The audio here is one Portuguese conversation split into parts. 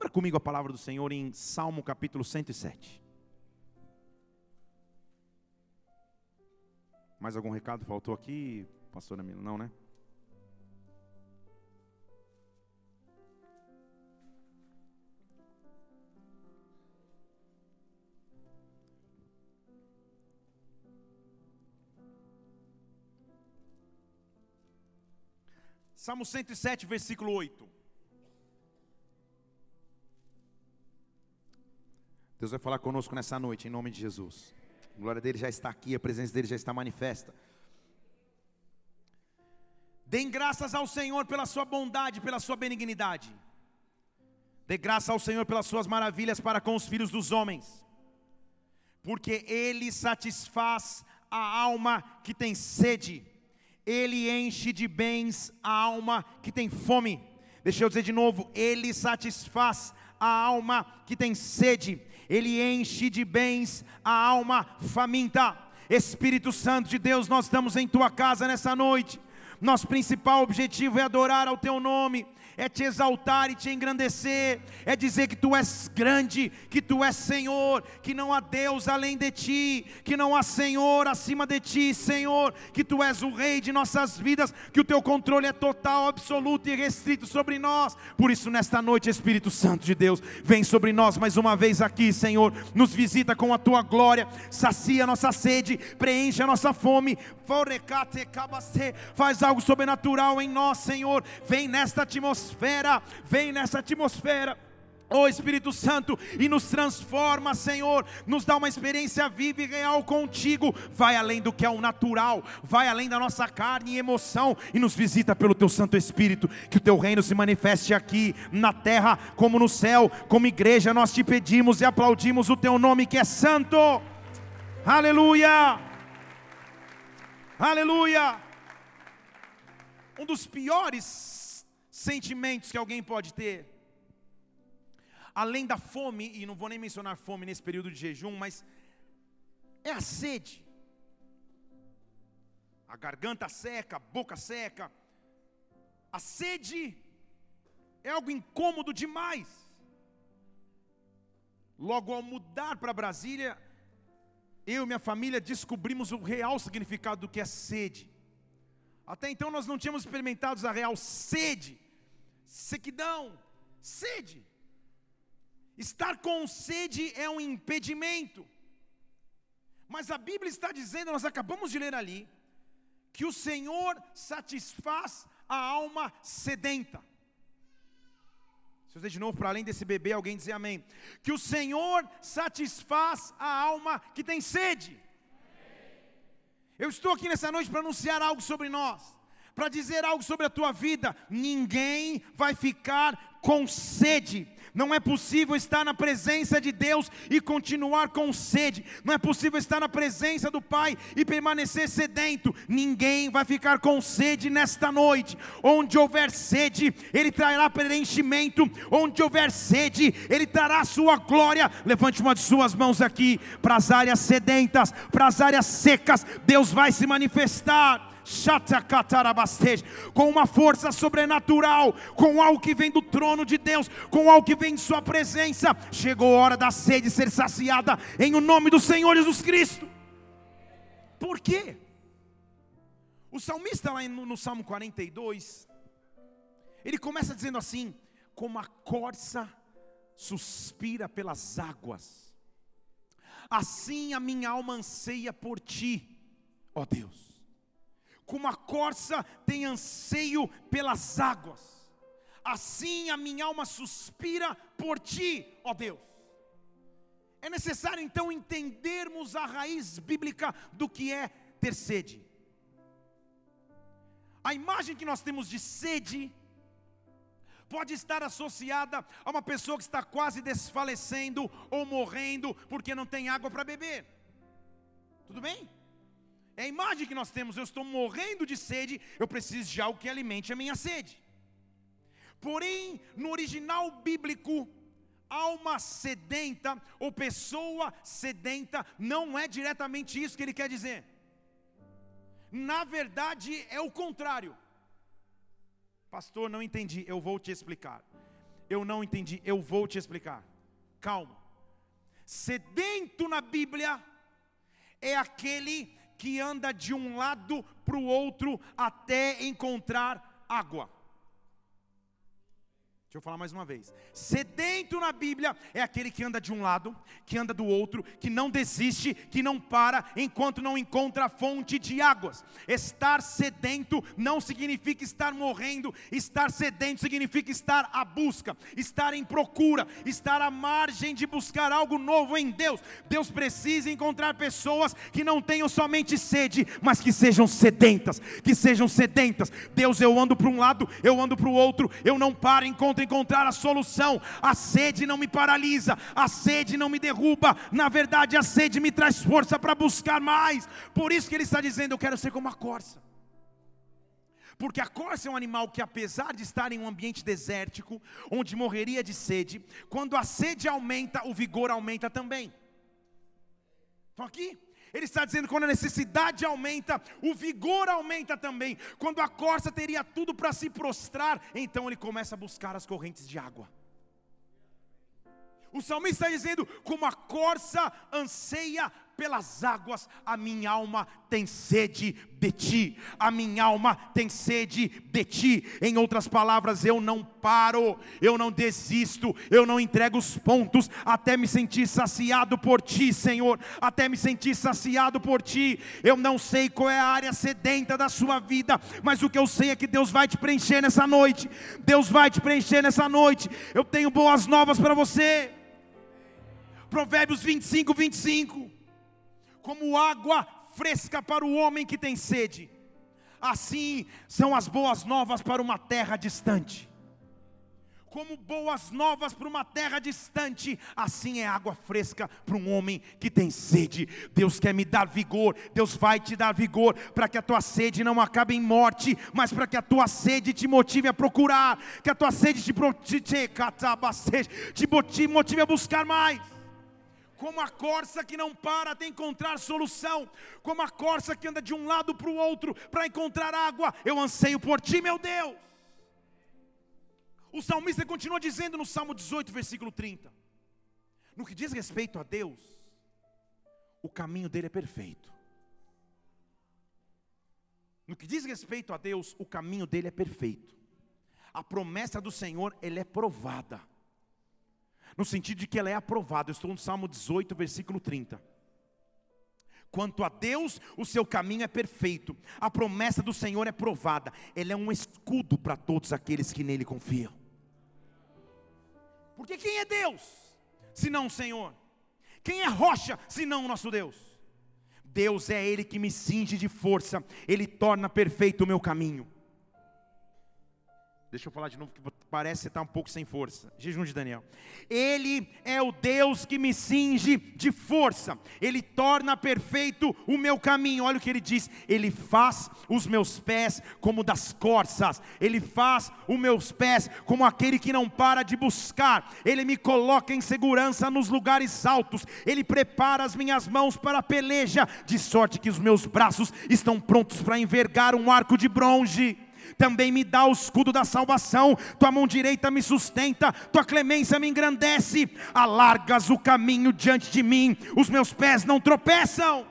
Abra comigo a palavra do Senhor em Salmo capítulo 107. Mais algum recado faltou aqui, pastora Mila? Não, né? Salmo 107, versículo 8. Deus vai falar conosco nessa noite, em nome de Jesus. A glória dele já está aqui, a presença dele já está manifesta. Deem graças ao Senhor pela sua bondade, pela sua benignidade. Dê graça ao Senhor pelas suas maravilhas para com os filhos dos homens, porque Ele satisfaz a alma que tem sede ele enche de bens a alma que tem fome. Deixa eu dizer de novo, ele satisfaz a alma que tem sede, ele enche de bens a alma faminta. Espírito Santo de Deus, nós estamos em tua casa nessa noite. Nosso principal objetivo é adorar ao teu nome é te exaltar e te engrandecer, é dizer que tu és grande, que tu és Senhor, que não há Deus além de ti, que não há Senhor acima de ti, Senhor, que tu és o Rei de nossas vidas, que o teu controle é total, absoluto e restrito sobre nós. Por isso, nesta noite, Espírito Santo de Deus, vem sobre nós mais uma vez aqui, Senhor, nos visita com a tua glória, sacia nossa sede, preenche a nossa fome, faz algo sobrenatural em nós, Senhor, vem nesta atmosfera atmosfera, vem nessa atmosfera. Oh Espírito Santo, e nos transforma, Senhor, nos dá uma experiência viva e real contigo, vai além do que é o natural, vai além da nossa carne e emoção, e nos visita pelo teu Santo Espírito, que o teu reino se manifeste aqui na terra como no céu, como igreja nós te pedimos e aplaudimos o teu nome que é santo, aleluia, aleluia. Um dos piores sentimentos que alguém pode ter. Além da fome, e não vou nem mencionar fome nesse período de jejum, mas é a sede. A garganta seca, a boca seca. A sede é algo incômodo demais. Logo ao mudar para Brasília, eu e minha família descobrimos o real significado do que é sede. Até então nós não tínhamos experimentado a real sede sequidão, sede. Estar com sede é um impedimento. Mas a Bíblia está dizendo, nós acabamos de ler ali, que o Senhor satisfaz a alma sedenta. Se eu dizer de novo, para além desse bebê, alguém dizer amém. Que o Senhor satisfaz a alma que tem sede. Eu estou aqui nessa noite para anunciar algo sobre nós para dizer algo sobre a tua vida. Ninguém vai ficar com sede. Não é possível estar na presença de Deus e continuar com sede. Não é possível estar na presença do Pai e permanecer sedento. Ninguém vai ficar com sede nesta noite. Onde houver sede, Ele trará preenchimento. Onde houver sede, Ele trará a sua glória. Levante uma de suas mãos aqui para as áreas sedentas, para as áreas secas. Deus vai se manifestar com uma força sobrenatural, com algo que vem do trono de Deus, com algo que vem de Sua presença. Chegou a hora da sede ser saciada em o nome do Senhor Jesus Cristo. Por quê? O salmista, lá no, no Salmo 42, ele começa dizendo assim: Como a corça suspira pelas águas, assim a minha alma anseia por ti, ó Deus como a corça tem anseio pelas águas, assim a minha alma suspira por ti, ó Deus. É necessário então entendermos a raiz bíblica do que é ter sede. A imagem que nós temos de sede pode estar associada a uma pessoa que está quase desfalecendo ou morrendo porque não tem água para beber. Tudo bem? É a imagem que nós temos. Eu estou morrendo de sede, eu preciso de algo que alimente a minha sede. Porém, no original bíblico, alma sedenta ou pessoa sedenta não é diretamente isso que ele quer dizer. Na verdade, é o contrário. Pastor, não entendi, eu vou te explicar. eu não entendi, eu vou te explicar. Calma. Sedento na Bíblia é aquele que anda de um lado para o outro até encontrar água. Deixa eu falar mais uma vez. Sedento na Bíblia é aquele que anda de um lado, que anda do outro, que não desiste, que não para enquanto não encontra a fonte de águas. Estar sedento não significa estar morrendo, estar sedento significa estar à busca, estar em procura, estar à margem de buscar algo novo em Deus. Deus precisa encontrar pessoas que não tenham somente sede, mas que sejam sedentas, que sejam sedentas. Deus, eu ando para um lado, eu ando para o outro, eu não paro enquanto encontrar a solução. A sede não me paralisa, a sede não me derruba. Na verdade, a sede me traz força para buscar mais. Por isso que ele está dizendo: Eu quero ser como a corça. Porque a corça é um animal que, apesar de estar em um ambiente desértico, onde morreria de sede, quando a sede aumenta, o vigor aumenta também. Estão aqui? Ele está dizendo que quando a necessidade aumenta, o vigor aumenta também. Quando a corça teria tudo para se prostrar, então ele começa a buscar as correntes de água. O salmista está dizendo: como a corça anseia pelas águas, a minha alma tem sede de ti, a minha alma tem sede de ti. Em outras palavras, eu não paro, eu não desisto, eu não entrego os pontos até me sentir saciado por ti, Senhor, até me sentir saciado por ti. Eu não sei qual é a área sedenta da sua vida, mas o que eu sei é que Deus vai te preencher nessa noite. Deus vai te preencher nessa noite. Eu tenho boas novas para você. Provérbios 25, 25 como água fresca para o homem que tem sede, assim são as boas novas para uma terra distante. Como boas novas para uma terra distante, assim é água fresca para um homem que tem sede. Deus quer me dar vigor, Deus vai te dar vigor para que a tua sede não acabe em morte, mas para que a tua sede te motive a procurar, que a tua sede te, te, motive a buscar mais como a corça que não para até encontrar solução, como a corça que anda de um lado para o outro para encontrar água, eu anseio por ti, meu Deus. O salmista continua dizendo no Salmo 18, versículo 30: No que diz respeito a Deus, o caminho dele é perfeito. No que diz respeito a Deus, o caminho dele é perfeito. A promessa do Senhor, ele é provada no sentido de que ela é aprovada. Eu estou no Salmo 18, versículo 30. Quanto a Deus, o seu caminho é perfeito, a promessa do Senhor é provada, ele é um escudo para todos aqueles que nele confiam. Porque quem é Deus, senão o Senhor? Quem é rocha, senão o nosso Deus? Deus é Ele que me cinge de força, Ele torna perfeito o meu caminho. Deixa eu falar de novo, que parece estar um pouco sem força. Jejum de Daniel. Ele é o Deus que me cinge de força. Ele torna perfeito o meu caminho. Olha o que ele diz. Ele faz os meus pés como das corças. Ele faz os meus pés como aquele que não para de buscar. Ele me coloca em segurança nos lugares altos. Ele prepara as minhas mãos para a peleja, de sorte que os meus braços estão prontos para envergar um arco de bronze também me dá o escudo da salvação, tua mão direita me sustenta, tua clemência me engrandece, alargas o caminho diante de mim, os meus pés não tropeçam.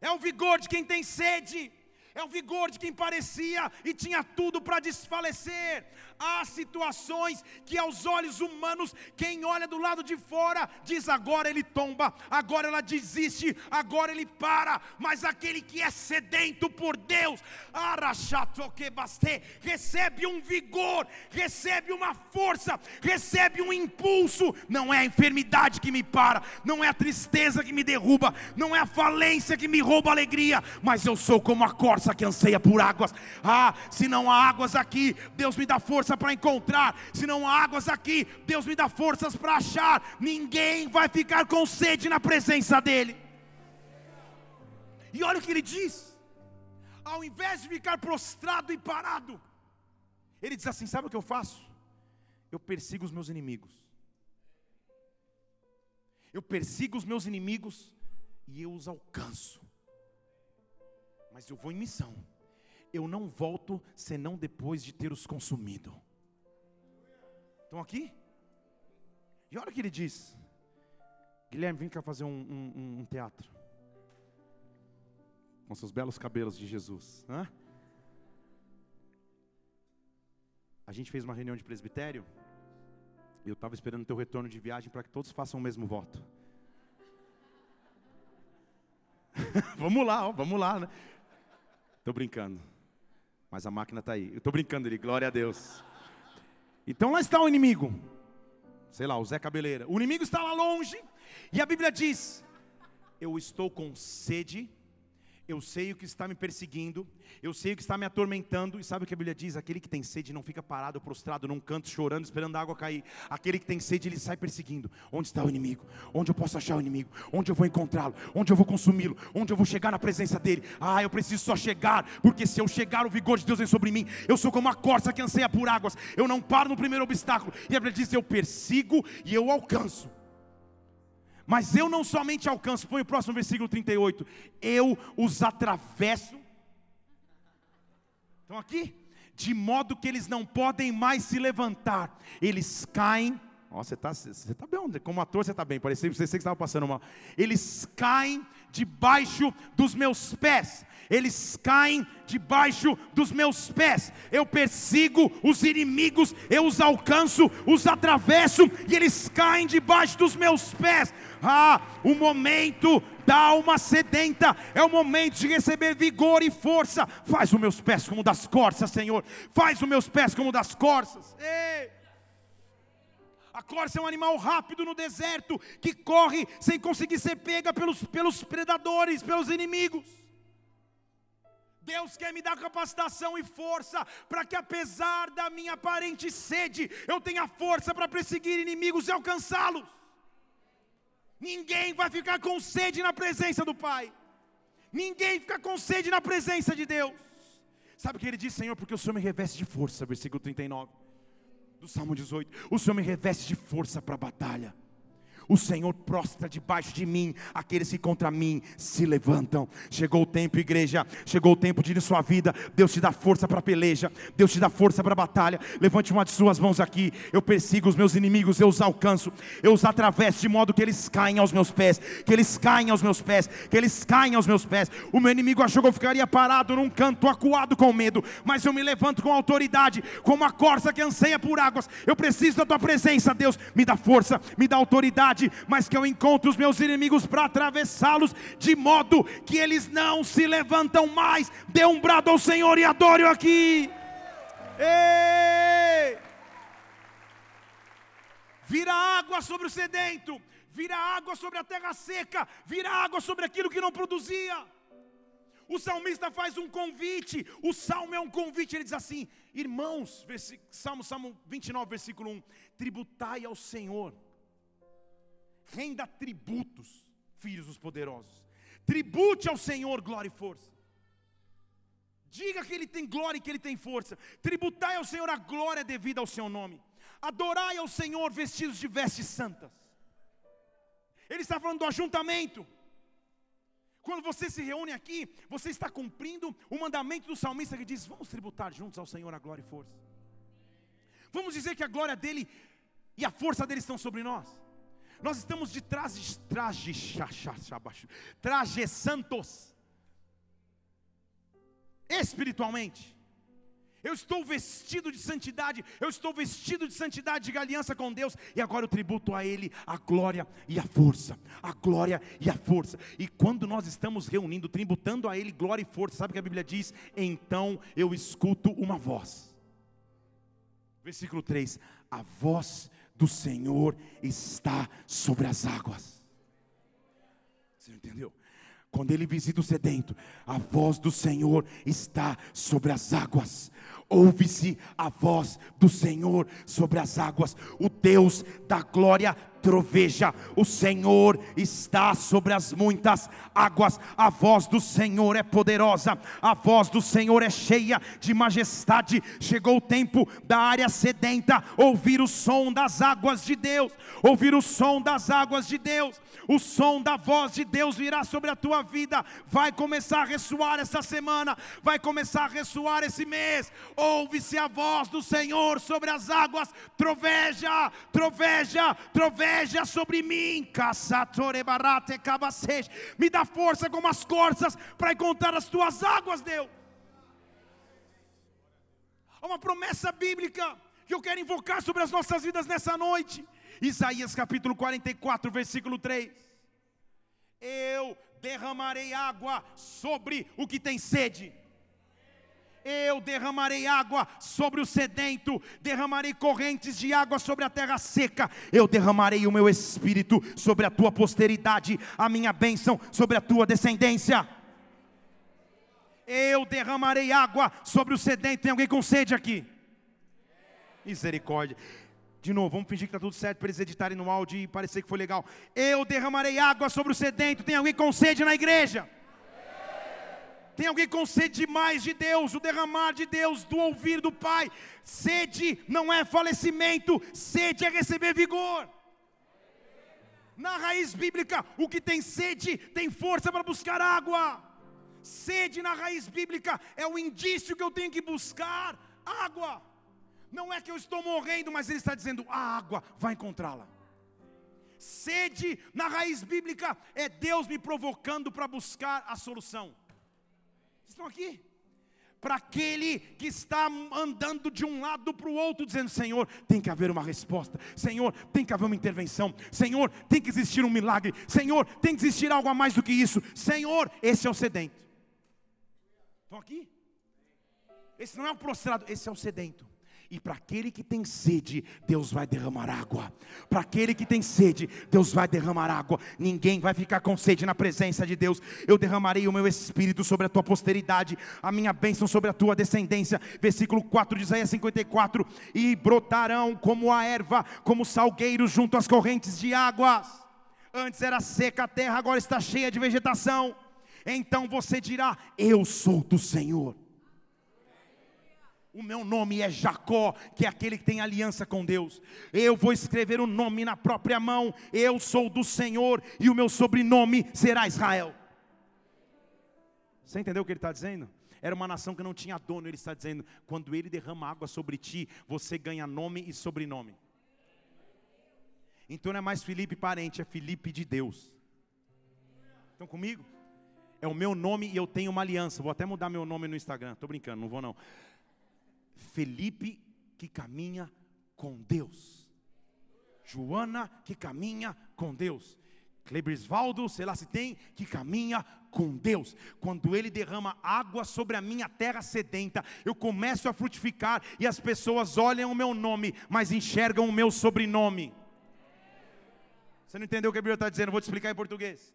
É o vigor de quem tem sede, é o vigor de quem parecia e tinha tudo para desfalecer. Há situações que aos olhos humanos, quem olha do lado de fora, diz agora ele tomba, agora ela desiste, agora ele para, mas aquele que é sedento por Deus, recebe um vigor, recebe uma força, recebe um impulso. Não é a enfermidade que me para, não é a tristeza que me derruba, não é a falência que me rouba a alegria, mas eu sou como a corça que anseia por águas. Ah, se não há águas aqui, Deus me dá força força para encontrar, se não há águas aqui, Deus me dá forças para achar. Ninguém vai ficar com sede na presença dEle. E olha o que ele diz: ao invés de ficar prostrado e parado, ele diz assim: sabe o que eu faço? Eu persigo os meus inimigos. Eu persigo os meus inimigos e eu os alcanço. Mas eu vou em missão eu não volto senão depois de ter os consumido. Estão aqui? E olha o que ele diz: Guilherme, vem cá fazer um, um, um teatro. Com seus belos cabelos de Jesus. Hã? A gente fez uma reunião de presbitério. E eu estava esperando o teu retorno de viagem para que todos façam o mesmo voto. vamos lá, ó, vamos lá, né? Estou brincando. Mas a máquina está aí. Eu estou brincando ali, glória a Deus. Então lá está o inimigo. Sei lá, o Zé Cabeleira. O inimigo está lá longe. E a Bíblia diz: Eu estou com sede eu sei o que está me perseguindo, eu sei o que está me atormentando, e sabe o que a Bíblia diz? Aquele que tem sede não fica parado, prostrado num canto, chorando, esperando a água cair. Aquele que tem sede, ele sai perseguindo. Onde está o inimigo? Onde eu posso achar o inimigo? Onde eu vou encontrá-lo? Onde eu vou consumi-lo? Onde eu vou chegar na presença dele? Ah, eu preciso só chegar, porque se eu chegar, o vigor de Deus vem sobre mim. Eu sou como a corça que anseia por águas, eu não paro no primeiro obstáculo. E a Bíblia diz: Eu persigo e eu alcanço. Mas eu não somente alcanço, põe o próximo versículo 38. Eu os atravesso. Estão aqui? De modo que eles não podem mais se levantar. Eles caem. Ó, você está tá bem, como ator você está bem. Parecia que você estava passando mal. Eles caem debaixo dos meus pés eles caem debaixo dos meus pés. Eu persigo os inimigos, eu os alcanço, os atravesso e eles caem debaixo dos meus pés. Ah, o momento da alma sedenta é o momento de receber vigor e força. Faz os meus pés como das corças, Senhor. Faz os meus pés como das corças. Ei! A corça é um animal rápido no deserto que corre sem conseguir ser pega pelos, pelos predadores, pelos inimigos. Deus quer me dar capacitação e força para que, apesar da minha aparente sede, eu tenha força para perseguir inimigos e alcançá-los. Ninguém vai ficar com sede na presença do Pai, ninguém fica com sede na presença de Deus. Sabe o que ele diz, Senhor? Porque o Senhor me reveste de força, versículo 39 do Salmo 18. O Senhor me reveste de força para a batalha o Senhor prostra debaixo de mim aqueles que contra mim se levantam. Chegou o tempo, igreja, chegou o tempo de ir em sua vida. Deus te dá força para a peleja, Deus te dá força para a batalha. Levante uma de suas mãos aqui. Eu persigo os meus inimigos, eu os alcanço, eu os atravesso de modo que eles caem aos meus pés, que eles caem aos meus pés, que eles caem aos meus pés. O meu inimigo achou que eu ficaria parado num canto, acuado com medo, mas eu me levanto com autoridade, como a corça que anseia por águas. Eu preciso da tua presença, Deus. Me dá força, me dá autoridade mas que eu encontre os meus inimigos para atravessá-los, de modo que eles não se levantam mais. Dê um brado ao Senhor e adore-o aqui. Ei! Vira água sobre o sedento, vira água sobre a terra seca, vira água sobre aquilo que não produzia. O salmista faz um convite, o salmo é um convite, ele diz assim: Irmãos, Salmo, salmo 29, versículo 1: Tributai ao Senhor renda tributos, filhos dos poderosos. Tribute ao Senhor glória e força. Diga que Ele tem glória e que Ele tem força. Tributai ao Senhor a glória devida ao seu nome. Adorai ao Senhor vestidos de vestes santas. Ele está falando do ajuntamento. Quando você se reúne aqui, você está cumprindo o mandamento do salmista que diz: Vamos tributar juntos ao Senhor a glória e força. Vamos dizer que a glória dele e a força dele estão sobre nós. Nós estamos de trajes, trajes, trajes santos, espiritualmente. Eu estou vestido de santidade, eu estou vestido de santidade, de aliança com Deus, e agora eu tributo a Ele a glória e a força, a glória e a força. E quando nós estamos reunindo, tributando a Ele glória e força, sabe o que a Bíblia diz? Então eu escuto uma voz. Versículo 3: A voz do Senhor está sobre as águas. Você entendeu? Quando ele visita o sedento, a voz do Senhor está sobre as águas. Ouve-se a voz do Senhor sobre as águas. O Deus da glória troveja, o Senhor está sobre as muitas águas, a voz do Senhor é poderosa, a voz do Senhor é cheia de majestade. Chegou o tempo da área sedenta ouvir o som das águas de Deus, ouvir o som das águas de Deus, o som da voz de Deus virá sobre a tua vida, vai começar a ressoar essa semana, vai começar a ressoar esse mês. ouve-se a voz do Senhor sobre as águas, troveja, troveja, troveja sobre mim, me dá força como as corças para encontrar as tuas águas, Deus. Há uma promessa bíblica que eu quero invocar sobre as nossas vidas nessa noite. Isaías capítulo 44, versículo 3. Eu derramarei água sobre o que tem sede. Eu derramarei água sobre o sedento, derramarei correntes de água sobre a terra seca. Eu derramarei o meu espírito sobre a tua posteridade, a minha bênção sobre a tua descendência. Eu derramarei água sobre o sedento. Tem alguém com sede aqui? Misericórdia. De novo, vamos fingir que está tudo certo para eles editarem no áudio e parecer que foi legal. Eu derramarei água sobre o sedento. Tem alguém com sede na igreja? Tem alguém com sede mais de Deus, o derramar de Deus, do ouvir do Pai. Sede não é falecimento, sede é receber vigor. Na raiz bíblica, o que tem sede tem força para buscar água. Sede na raiz bíblica é o indício que eu tenho que buscar água. Não é que eu estou morrendo, mas ele está dizendo: a água vai encontrá-la. Sede na raiz bíblica é Deus me provocando para buscar a solução. Estão aqui? Para aquele que está andando de um lado para o outro, dizendo: Senhor, tem que haver uma resposta, Senhor, tem que haver uma intervenção, Senhor, tem que existir um milagre, Senhor, tem que existir algo a mais do que isso, Senhor, esse é o sedento. Estão aqui? Esse não é o prostrado, esse é o sedento. E para aquele que tem sede, Deus vai derramar água. Para aquele que tem sede, Deus vai derramar água. Ninguém vai ficar com sede na presença de Deus. Eu derramarei o meu espírito sobre a tua posteridade, a minha bênção sobre a tua descendência. Versículo 4 de Isaías 54: E brotarão como a erva, como salgueiros junto às correntes de águas. Antes era seca a terra, agora está cheia de vegetação. Então você dirá: Eu sou do Senhor o meu nome é Jacó, que é aquele que tem aliança com Deus. Eu vou escrever o nome na própria mão. Eu sou do Senhor e o meu sobrenome será Israel. Você entendeu o que ele está dizendo? Era uma nação que não tinha dono. Ele está dizendo: quando ele derrama água sobre ti, você ganha nome e sobrenome. Então não é mais Felipe parente, é Felipe de Deus. Estão comigo? É o meu nome e eu tenho uma aliança. Vou até mudar meu nome no Instagram. Estou brincando, não vou não. Felipe que caminha com Deus. Joana que caminha com Deus. Clebrisvaldo, sei lá se tem, que caminha com Deus. Quando Ele derrama água sobre a minha terra sedenta, eu começo a frutificar e as pessoas olham o meu nome, mas enxergam o meu sobrenome. Você não entendeu o que a Bíblia está dizendo? vou te explicar em português.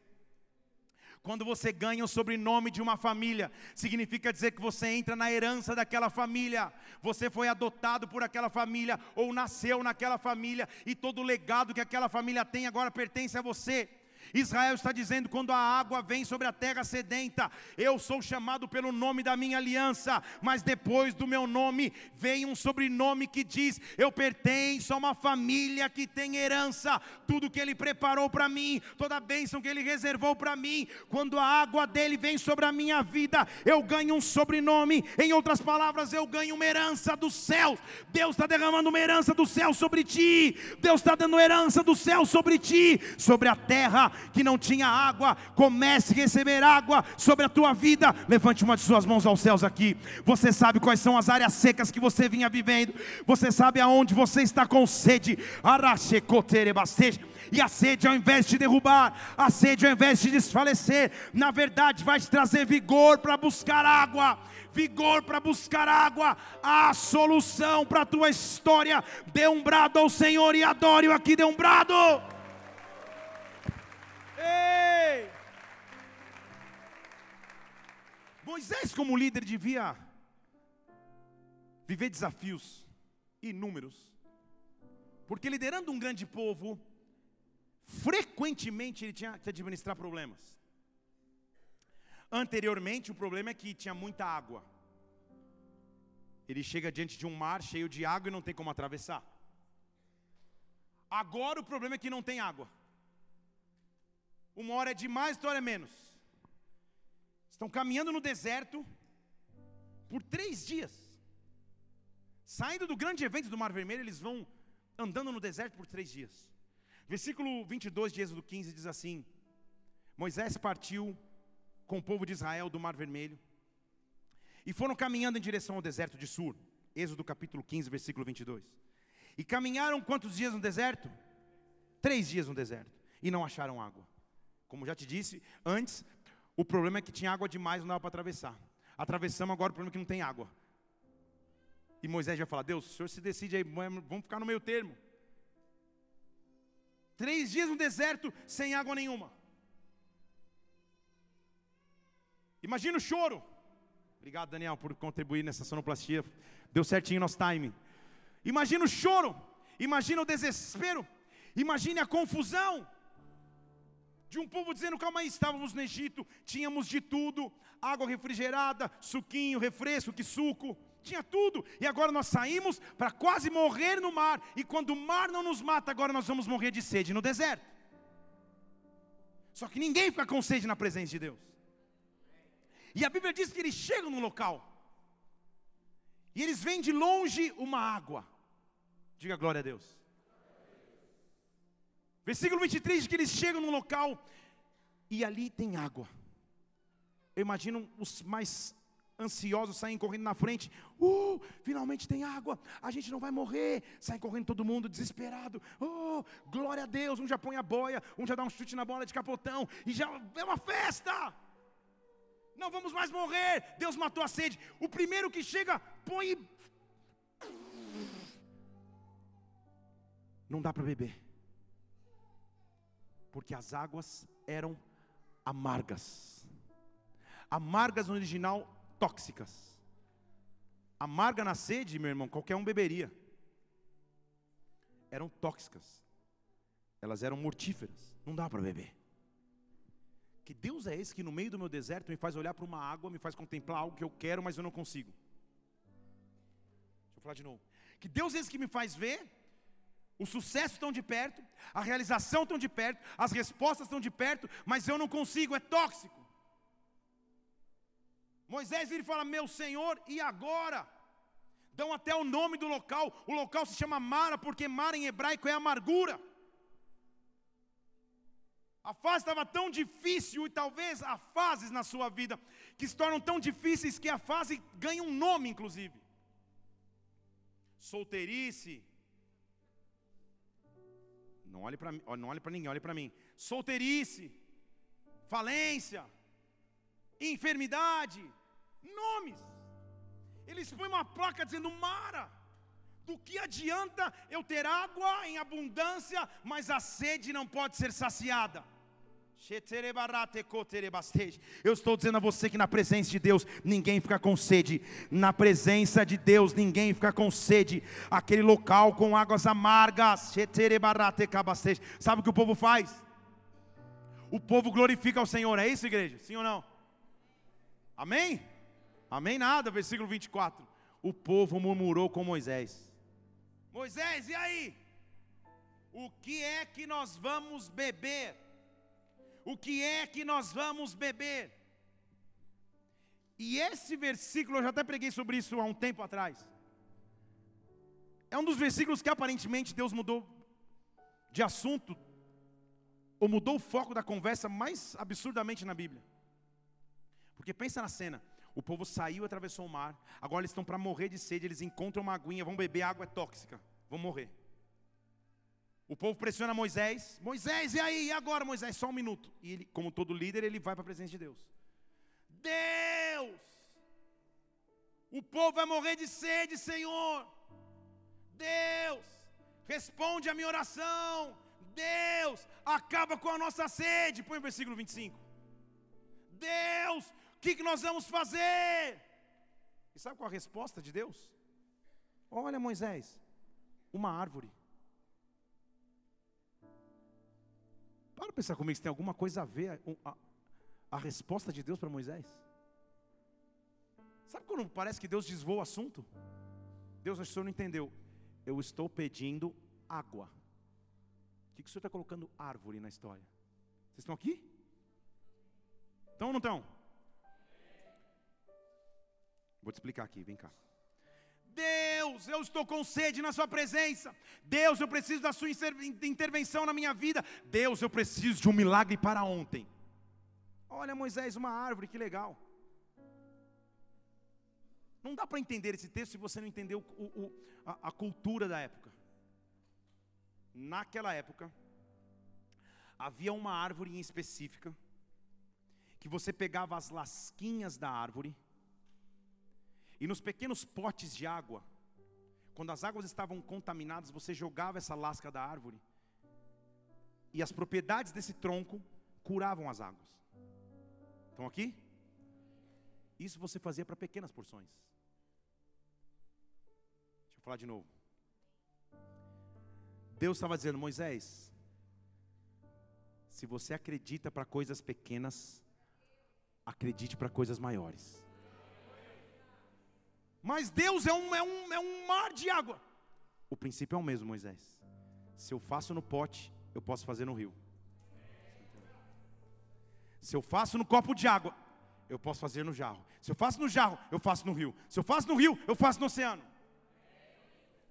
Quando você ganha o sobrenome de uma família, significa dizer que você entra na herança daquela família. Você foi adotado por aquela família ou nasceu naquela família e todo o legado que aquela família tem agora pertence a você. Israel está dizendo: quando a água vem sobre a terra sedenta, eu sou chamado pelo nome da minha aliança, mas depois do meu nome vem um sobrenome que diz: eu pertenço a uma família que tem herança, tudo que ele preparou para mim, toda a bênção que ele reservou para mim. Quando a água dele vem sobre a minha vida, eu ganho um sobrenome, em outras palavras, eu ganho uma herança do céu. Deus está derramando uma herança do céu sobre ti, Deus está dando herança do céu sobre ti, sobre a terra que não tinha água, comece a receber água sobre a tua vida. Levante uma de suas mãos aos céus aqui. Você sabe quais são as áreas secas que você vinha vivendo, você sabe aonde você está com sede. E a sede, ao invés de derrubar, a sede, ao invés de desfalecer, na verdade vai te trazer vigor para buscar água vigor para buscar água, a solução para a tua história. Dê um brado ao Senhor e adore-o aqui, dê um brado. Ei! Moisés, como líder, devia viver desafios inúmeros, porque liderando um grande povo, frequentemente ele tinha que administrar problemas. Anteriormente, o problema é que tinha muita água. Ele chega diante de um mar cheio de água e não tem como atravessar. Agora o problema é que não tem água. Uma hora é demais, outra hora é menos. Estão caminhando no deserto por três dias. Saindo do grande evento do Mar Vermelho, eles vão andando no deserto por três dias. Versículo 22 de Êxodo 15 diz assim: Moisés partiu com o povo de Israel do Mar Vermelho e foram caminhando em direção ao deserto de Sur. Êxodo capítulo 15, versículo 22. E caminharam quantos dias no deserto? Três dias no deserto. E não acharam água. Como já te disse antes, o problema é que tinha água demais, não dava para atravessar. Atravessamos agora, o problema é que não tem água. E Moisés já fala: Deus, o senhor se decide aí, vamos ficar no meio termo. Três dias no deserto sem água nenhuma. Imagina o choro. Obrigado, Daniel, por contribuir nessa sonoplastia. Deu certinho nosso time. Imagina o choro. Imagina o desespero. Imagine a confusão de um povo dizendo: calma aí, estávamos no Egito, tínhamos de tudo: água refrigerada, suquinho, refresco, que suco, tinha tudo, e agora nós saímos para quase morrer no mar, e quando o mar não nos mata, agora nós vamos morrer de sede no deserto. Só que ninguém fica com sede na presença de Deus. E a Bíblia diz que eles chegam no local, e eles veem de longe uma água. Diga glória a Deus. Versículo 23 diz que eles chegam num local e ali tem água. Eu imagino os mais ansiosos saem correndo na frente. Uh, finalmente tem água. A gente não vai morrer. Sai correndo todo mundo desesperado. Oh, glória a Deus. Um já põe a boia, um já dá um chute na bola de capotão e já é uma festa. Não vamos mais morrer. Deus matou a sede. O primeiro que chega põe Não dá para beber porque as águas eram amargas. Amargas no original, tóxicas. Amarga na sede, meu irmão, qualquer um beberia. Eram tóxicas. Elas eram mortíferas. Não dá para beber. Que Deus é esse que no meio do meu deserto me faz olhar para uma água, me faz contemplar algo que eu quero, mas eu não consigo. Deixa eu falar de novo. Que Deus é esse que me faz ver o sucesso tão de perto, a realização tão de perto, as respostas tão de perto, mas eu não consigo, é tóxico. Moisés ele fala: Meu Senhor, e agora? Dão até o nome do local, o local se chama Mara, porque Mara em hebraico é amargura. A fase estava tão difícil, e talvez há fases na sua vida que se tornam tão difíceis que a fase ganha um nome, inclusive. Solteirice, não olhe para não olhe para ninguém, olhe para mim. Solteirice, falência, enfermidade, nomes. Eles põem uma placa dizendo Mara. Do que adianta eu ter água em abundância, mas a sede não pode ser saciada? Eu estou dizendo a você que na presença de Deus ninguém fica com sede. Na presença de Deus ninguém fica com sede. Aquele local com águas amargas. Sabe o que o povo faz? O povo glorifica ao Senhor. É isso, igreja? Sim ou não? Amém? Amém nada, versículo 24. O povo murmurou com Moisés. Moisés, e aí? O que é que nós vamos beber? O que é que nós vamos beber? E esse versículo, eu já até preguei sobre isso há um tempo atrás. É um dos versículos que aparentemente Deus mudou de assunto, ou mudou o foco da conversa mais absurdamente na Bíblia. Porque pensa na cena: o povo saiu atravessou o mar, agora eles estão para morrer de sede, eles encontram uma aguinha, vão beber água é tóxica, vão morrer. O povo pressiona Moisés. Moisés, e aí? E agora, Moisés? Só um minuto. E ele, como todo líder, ele vai para a presença de Deus. Deus! O povo vai morrer de sede, Senhor. Deus! Responde a minha oração. Deus! Acaba com a nossa sede. Põe o versículo 25. Deus! O que, que nós vamos fazer? E sabe qual a resposta de Deus? Olha, Moisés, uma árvore. Para pensar comigo se tem alguma coisa a ver a, a, a resposta de Deus para Moisés. Sabe quando parece que Deus desvou o assunto? Deus, o senhor não entendeu. Eu estou pedindo água. O que, que o senhor está colocando árvore na história? Vocês estão aqui? Estão ou não estão? Vou te explicar aqui, vem cá. Deus, eu estou com sede na Sua presença. Deus, eu preciso da Sua intervenção na minha vida. Deus, eu preciso de um milagre para ontem. Olha, Moisés, uma árvore, que legal. Não dá para entender esse texto se você não entendeu o, o, a, a cultura da época. Naquela época, havia uma árvore em específica, que você pegava as lasquinhas da árvore, e nos pequenos potes de água, quando as águas estavam contaminadas, você jogava essa lasca da árvore, e as propriedades desse tronco curavam as águas. Estão aqui? Isso você fazia para pequenas porções. Deixa eu falar de novo. Deus estava dizendo, Moisés, se você acredita para coisas pequenas, acredite para coisas maiores. Mas Deus é um, é, um, é um mar de água. O princípio é o mesmo, Moisés. Se eu faço no pote, eu posso fazer no rio. Se eu faço no copo de água, eu posso fazer no jarro. Se eu faço no jarro, eu faço no rio. Se eu faço no rio, eu faço no oceano.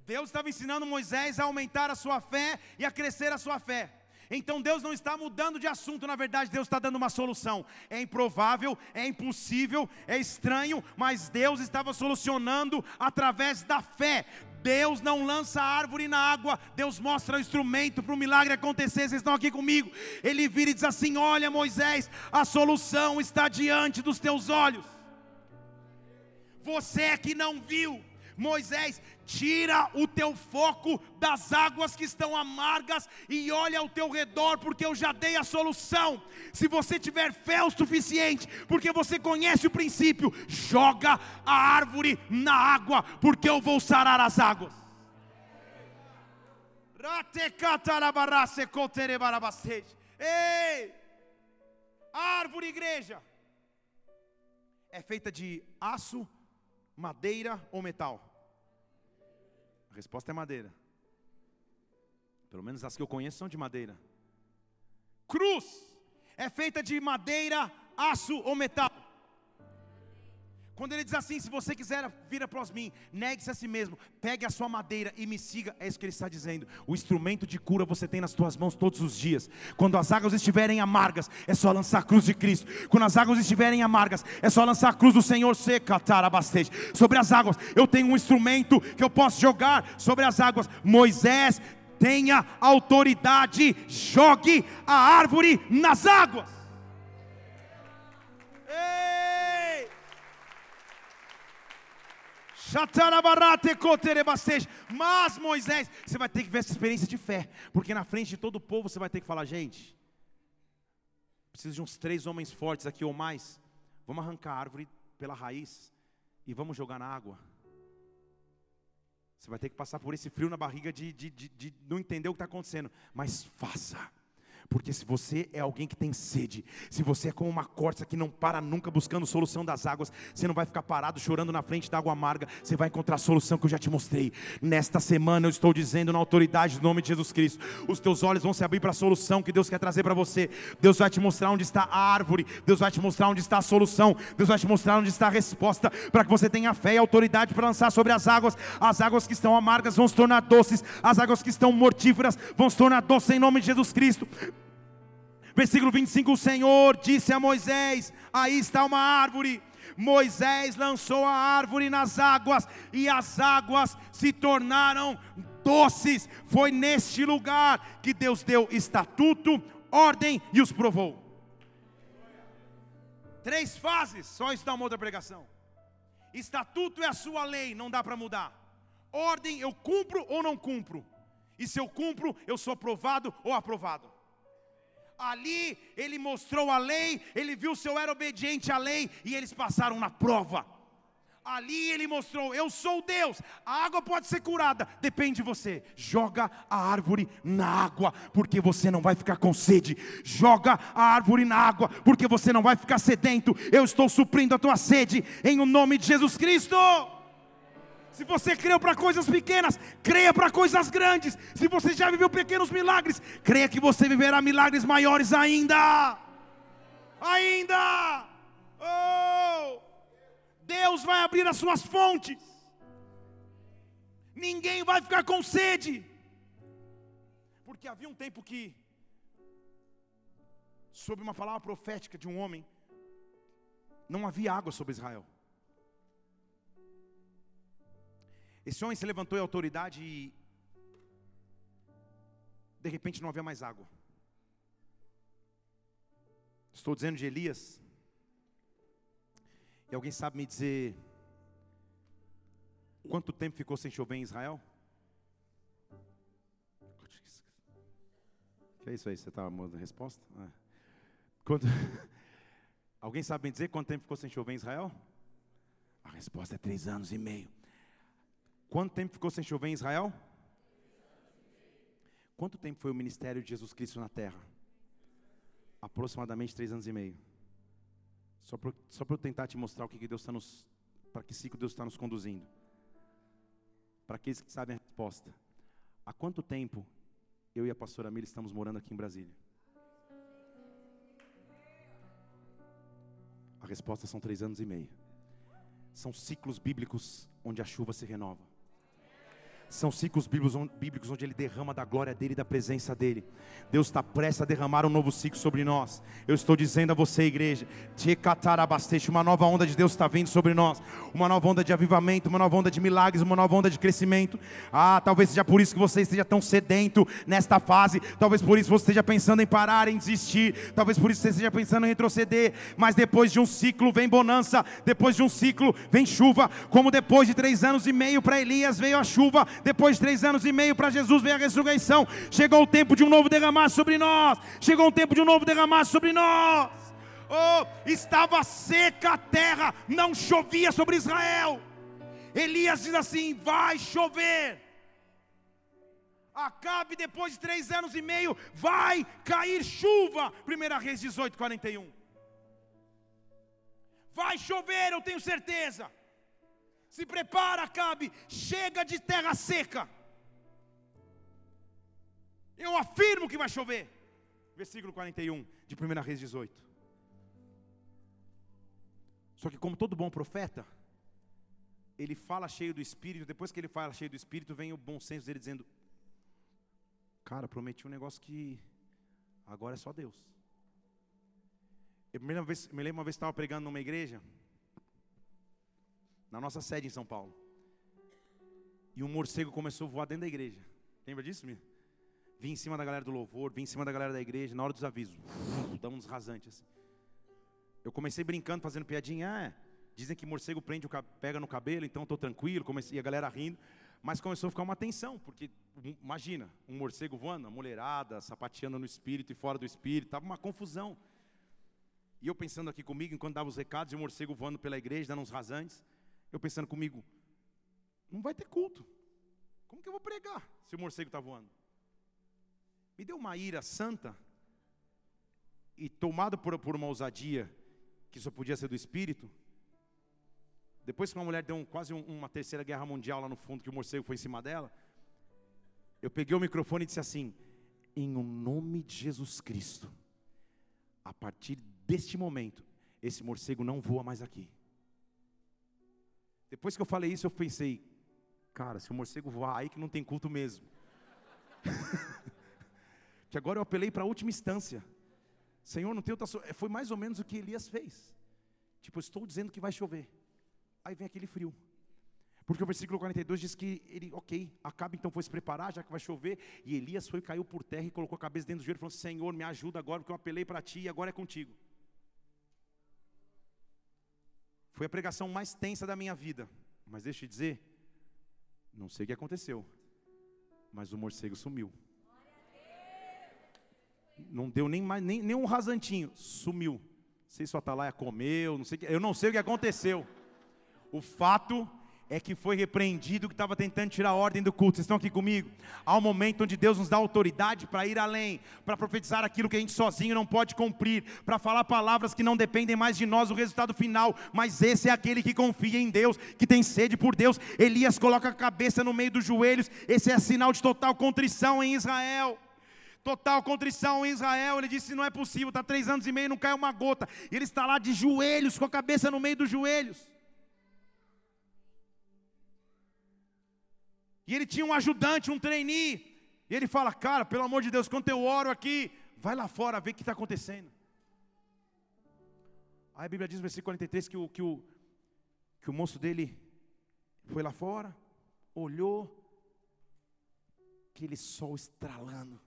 Deus estava ensinando Moisés a aumentar a sua fé e a crescer a sua fé. Então Deus não está mudando de assunto, na verdade, Deus está dando uma solução. É improvável, é impossível, é estranho, mas Deus estava solucionando através da fé. Deus não lança a árvore na água, Deus mostra o instrumento para o milagre acontecer. Vocês estão aqui comigo? Ele vira e diz assim: Olha, Moisés, a solução está diante dos teus olhos. Você é que não viu. Moisés, tira o teu foco das águas que estão amargas e olha ao teu redor, porque eu já dei a solução. Se você tiver fé o suficiente, porque você conhece o princípio, joga a árvore na água, porque eu vou sarar as águas. Ei! Árvore, igreja, é feita de aço, madeira ou metal? A resposta é madeira. Pelo menos as que eu conheço são de madeira. Cruz é feita de madeira, aço ou metal. Quando ele diz assim: se você quiser vir após mim, negue-se a si mesmo, pegue a sua madeira e me siga. É isso que ele está dizendo. O instrumento de cura você tem nas tuas mãos todos os dias. Quando as águas estiverem amargas, é só lançar a cruz de Cristo. Quando as águas estiverem amargas, é só lançar a cruz do Senhor seca, tarabastete. Sobre as águas, eu tenho um instrumento que eu posso jogar sobre as águas. Moisés tenha autoridade, jogue a árvore nas águas. Mas Moisés, você vai ter que ver essa experiência de fé, porque na frente de todo o povo você vai ter que falar, gente, preciso de uns três homens fortes aqui ou mais. Vamos arrancar a árvore pela raiz e vamos jogar na água. Você vai ter que passar por esse frio na barriga de, de, de, de não entender o que está acontecendo, mas faça. Porque se você é alguém que tem sede, se você é como uma corça que não para nunca buscando solução das águas, você não vai ficar parado chorando na frente da água amarga, você vai encontrar a solução que eu já te mostrei. Nesta semana eu estou dizendo na autoridade do nome de Jesus Cristo, os teus olhos vão se abrir para a solução que Deus quer trazer para você. Deus vai te mostrar onde está a árvore, Deus vai te mostrar onde está a solução, Deus vai te mostrar onde está a resposta, para que você tenha fé e autoridade para lançar sobre as águas. As águas que estão amargas vão se tornar doces, as águas que estão mortíferas vão se tornar doces em nome de Jesus Cristo. Versículo 25: O Senhor disse a Moisés: Aí está uma árvore. Moisés lançou a árvore nas águas, e as águas se tornaram doces. Foi neste lugar que Deus deu estatuto, ordem e os provou. Três fases, só isso dá uma outra pregação. Estatuto é a sua lei, não dá para mudar. Ordem, eu cumpro ou não cumpro. E se eu cumpro, eu sou aprovado ou aprovado. Ali ele mostrou a lei, ele viu se eu era obediente à lei e eles passaram na prova. Ali ele mostrou: eu sou Deus. A água pode ser curada, depende de você. Joga a árvore na água, porque você não vai ficar com sede. Joga a árvore na água, porque você não vai ficar sedento. Eu estou suprindo a tua sede, em o nome de Jesus Cristo. Se você creu para coisas pequenas, creia para coisas grandes. Se você já viveu pequenos milagres, creia que você viverá milagres maiores ainda. Ainda. Oh! Deus vai abrir as suas fontes. Ninguém vai ficar com sede. Porque havia um tempo que, sob uma palavra profética de um homem, não havia água sobre Israel. Esse homem se levantou em autoridade e, de repente, não havia mais água. Estou dizendo de Elias. E alguém sabe me dizer quanto tempo ficou sem chover em Israel? Que é isso aí? Você está mandando a resposta? Ah. Quanto... Alguém sabe me dizer quanto tempo ficou sem chover em Israel? A resposta é três anos e meio. Quanto tempo ficou sem chover em Israel? Quanto tempo foi o ministério de Jesus Cristo na terra? Aproximadamente três anos e meio. Só para só eu tentar te mostrar o que, que Deus está nos. Para que ciclo Deus está nos conduzindo. Para aqueles que sabem a resposta. Há quanto tempo eu e a pastora Mila estamos morando aqui em Brasília? A resposta são três anos e meio. São ciclos bíblicos onde a chuva se renova. São ciclos bíblicos onde Ele derrama da glória dele e da presença dele. Deus está prestes a derramar um novo ciclo sobre nós. Eu estou dizendo a você, igreja, uma nova onda de Deus está vindo sobre nós. Uma nova onda de avivamento, uma nova onda de milagres, uma nova onda de crescimento. Ah, talvez seja por isso que você esteja tão sedento nesta fase. Talvez por isso você esteja pensando em parar, em desistir. Talvez por isso você esteja pensando em retroceder. Mas depois de um ciclo vem bonança. Depois de um ciclo vem chuva. Como depois de três anos e meio para Elias veio a chuva depois de três anos e meio para Jesus veio a ressurreição. Chegou o tempo de um novo derramar sobre nós. Chegou o tempo de um novo derramar sobre nós. Oh, estava seca a terra, não chovia sobre Israel. Elias diz assim: vai chover. Acabe depois de três anos e meio, vai cair chuva. 1 Reis 18, 41. Vai chover, eu tenho certeza. Se prepara, Cabe, chega de terra seca. Eu afirmo que vai chover. Versículo 41 de 1 Reis 18. Só que, como todo bom profeta, ele fala cheio do Espírito. Depois que ele fala cheio do Espírito, vem o bom senso dele dizendo: Cara, prometi um negócio que agora é só Deus. Eu me lembro uma vez que estava pregando numa igreja na nossa sede em São Paulo. E um morcego começou a voar dentro da igreja. Lembra disso, minha? Vim em cima da galera do louvor, vim em cima da galera da igreja, na hora dos avisos. Dá uns rasantes assim. Eu comecei brincando, fazendo piadinha. Ah, é. dizem que morcego prende pega no cabelo, então estou tranquilo. Comecei, a galera rindo. Mas começou a ficar uma tensão, porque imagina, um morcego voando, a mulherada, sapateando no espírito e fora do espírito, estava uma confusão. E eu pensando aqui comigo, enquanto dava os recados, e o morcego voando pela igreja, dando uns rasantes. Eu pensando comigo, não vai ter culto. Como que eu vou pregar se o morcego está voando? Me deu uma ira santa e tomado por, por uma ousadia que só podia ser do Espírito. Depois que uma mulher deu um, quase um, uma terceira guerra mundial lá no fundo, que o morcego foi em cima dela, eu peguei o microfone e disse assim: em o nome de Jesus Cristo, a partir deste momento, esse morcego não voa mais aqui. Depois que eu falei isso, eu pensei, cara, se o morcego voar aí que não tem culto mesmo. que agora eu apelei para a última instância. Senhor, não tem outra. Foi mais ou menos o que Elias fez. Tipo, estou dizendo que vai chover. Aí vem aquele frio. Porque o versículo 42 diz que ele, ok, acaba então foi se preparar, já que vai chover. E Elias foi, caiu por terra e colocou a cabeça dentro do joelho e falou: Senhor, me ajuda agora, porque eu apelei para ti e agora é contigo. Foi a pregação mais tensa da minha vida. Mas deixa eu te dizer, não sei o que aconteceu, mas o morcego sumiu. Não deu nem, mais, nem, nem um rasantinho, sumiu. Não sei se o Atalaia comeu, não sei, eu não sei o que aconteceu. O fato é que foi repreendido que estava tentando tirar a ordem do culto. Vocês estão aqui comigo? Há um momento onde Deus nos dá autoridade para ir além, para profetizar aquilo que a gente sozinho não pode cumprir, para falar palavras que não dependem mais de nós, o resultado final. Mas esse é aquele que confia em Deus, que tem sede por Deus. Elias coloca a cabeça no meio dos joelhos. Esse é sinal de total contrição em Israel total contrição em Israel. Ele disse: Não é possível, está três anos e meio, não cai uma gota. Ele está lá de joelhos, com a cabeça no meio dos joelhos. E ele tinha um ajudante, um trainee. E ele fala: Cara, pelo amor de Deus, quando eu oro aqui, vai lá fora ver o que está acontecendo. Aí a Bíblia diz no versículo 43 que o, que, o, que o moço dele foi lá fora, olhou, aquele sol estralando.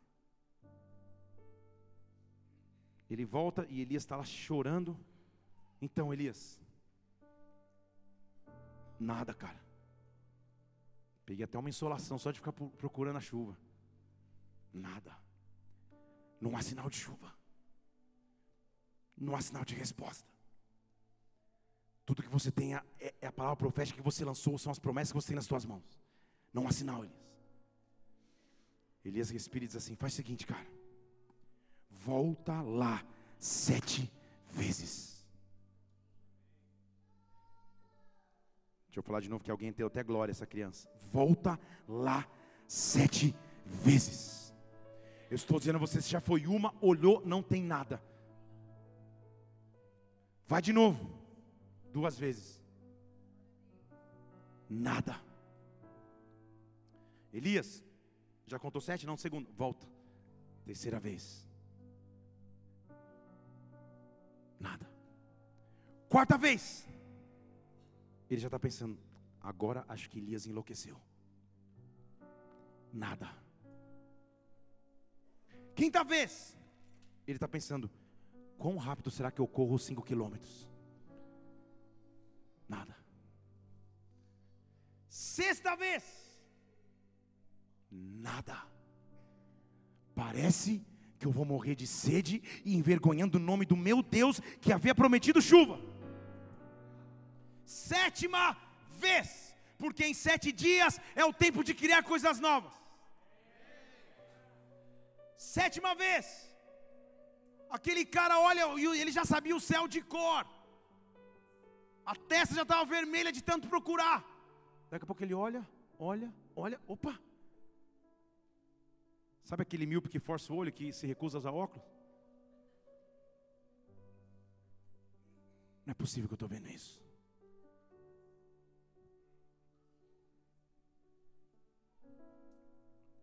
Ele volta e Elias está lá chorando. Então, Elias, nada, cara. Peguei até uma insolação só de ficar procurando a chuva. Nada. Não há sinal de chuva. Não há sinal de resposta. Tudo que você tem é, é a palavra profética que você lançou, são as promessas que você tem nas suas mãos. Não há sinal, Elias. Elias respira e diz assim: faz o seguinte, cara. Volta lá sete vezes. Deixa eu falar de novo que alguém deu até glória essa criança. Volta lá sete vezes. Eu estou dizendo a você, se já foi uma, olhou, não tem nada. Vai de novo, duas vezes. Nada. Elias, já contou sete? Não, segundo. Volta. Terceira vez. Nada. Quarta vez. Ele já está pensando, agora acho que Elias enlouqueceu. Nada. Quinta vez, ele está pensando: quão rápido será que eu corro 5 quilômetros? Nada. Sexta vez, nada. Parece que eu vou morrer de sede e envergonhando o nome do meu Deus que havia prometido chuva. Sétima vez, porque em sete dias é o tempo de criar coisas novas. Sétima vez. Aquele cara olha e ele já sabia o céu de cor. A testa já estava vermelha de tanto procurar. Daqui a pouco ele olha, olha, olha, opa. Sabe aquele míope que força o olho, que se recusa a usar óculos? Não é possível que eu estou vendo isso.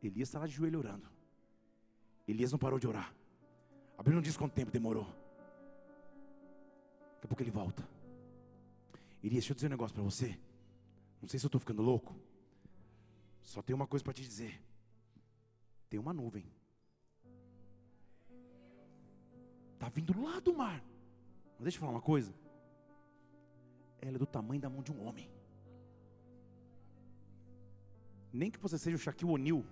Elias está lá de joelho orando. Elias não parou de orar. A Bíblia não diz quanto tempo demorou. Daqui a pouco ele volta. Elias, deixa eu dizer um negócio para você. Não sei se eu estou ficando louco. Só tem uma coisa para te dizer. Tem uma nuvem. Está vindo lá do mar. Mas deixa eu falar uma coisa. Ela é do tamanho da mão de um homem. Nem que você seja o Shaquille O'Neal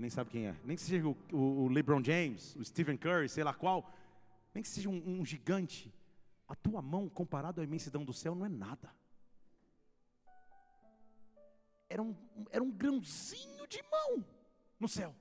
nem sabe quem é. Nem que seja o, o, o LeBron James, o Stephen Curry, sei lá qual. Nem que seja um, um gigante. A tua mão, comparado à imensidão do céu, não é nada. Era um, era um grãozinho de mão no céu.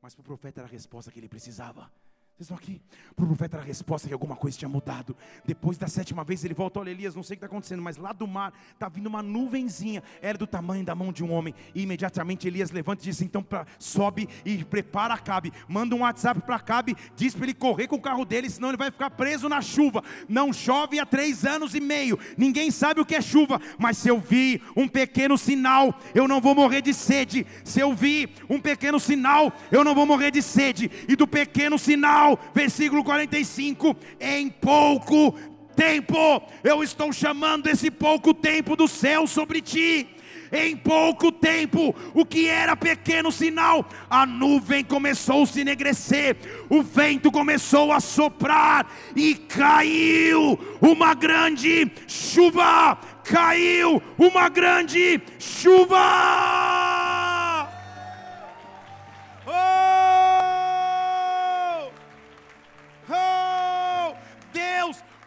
Mas para o profeta era a resposta que ele precisava. Vocês estão aqui? Para o profeta a resposta que alguma coisa tinha mudado. Depois da sétima vez ele volta, olha Elias, não sei o que está acontecendo, mas lá do mar está vindo uma nuvenzinha, era do tamanho da mão de um homem. E imediatamente Elias levanta e diz: então pra, sobe e prepara Acabe. Manda um WhatsApp para Acabe, diz para ele correr com o carro dele, senão ele vai ficar preso na chuva. Não chove há três anos e meio. Ninguém sabe o que é chuva, mas se eu vi um pequeno sinal, eu não vou morrer de sede. Se eu vi um pequeno sinal, eu não vou morrer de sede. E do pequeno sinal versículo 45: em pouco tempo, eu estou chamando esse pouco tempo do céu sobre ti em pouco tempo, o que era pequeno sinal, a nuvem começou a se enegrecer, o vento começou a soprar e caiu uma grande chuva. Caiu uma grande chuva.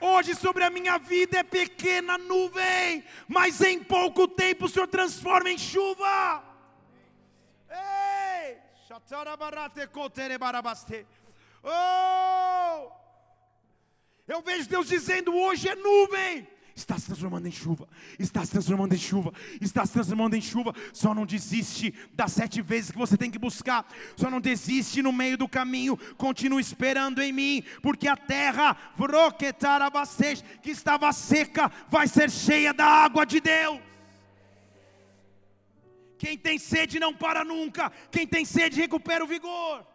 Hoje sobre a minha vida é pequena nuvem, mas em pouco tempo o Senhor transforma em chuva. Ei! Oh! Eu vejo Deus dizendo: hoje é nuvem, está se transformando em chuva, está se transformando em chuva, está se transformando em chuva. Só não desiste das sete vezes que você tem que buscar, só não desiste no meio do caminho, continue esperando em mim, porque a terra, que estava seca, vai ser cheia da água de Deus. Quem tem sede não para nunca. Quem tem sede recupera o vigor.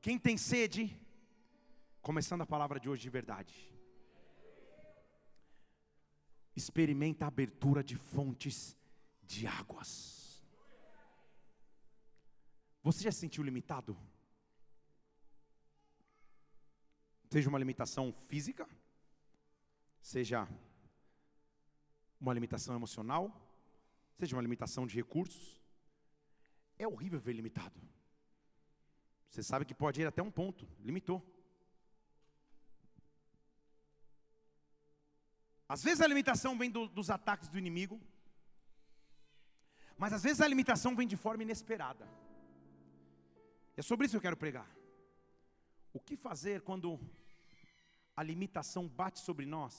Quem tem sede, começando a palavra de hoje de verdade, experimenta a abertura de fontes de águas. Você já se sentiu limitado? Seja uma limitação física, seja uma limitação emocional, seja uma limitação de recursos. É horrível ver limitado. Você sabe que pode ir até um ponto, limitou. Às vezes a limitação vem do, dos ataques do inimigo, mas às vezes a limitação vem de forma inesperada. É sobre isso que eu quero pregar. O que fazer quando a limitação bate sobre nós,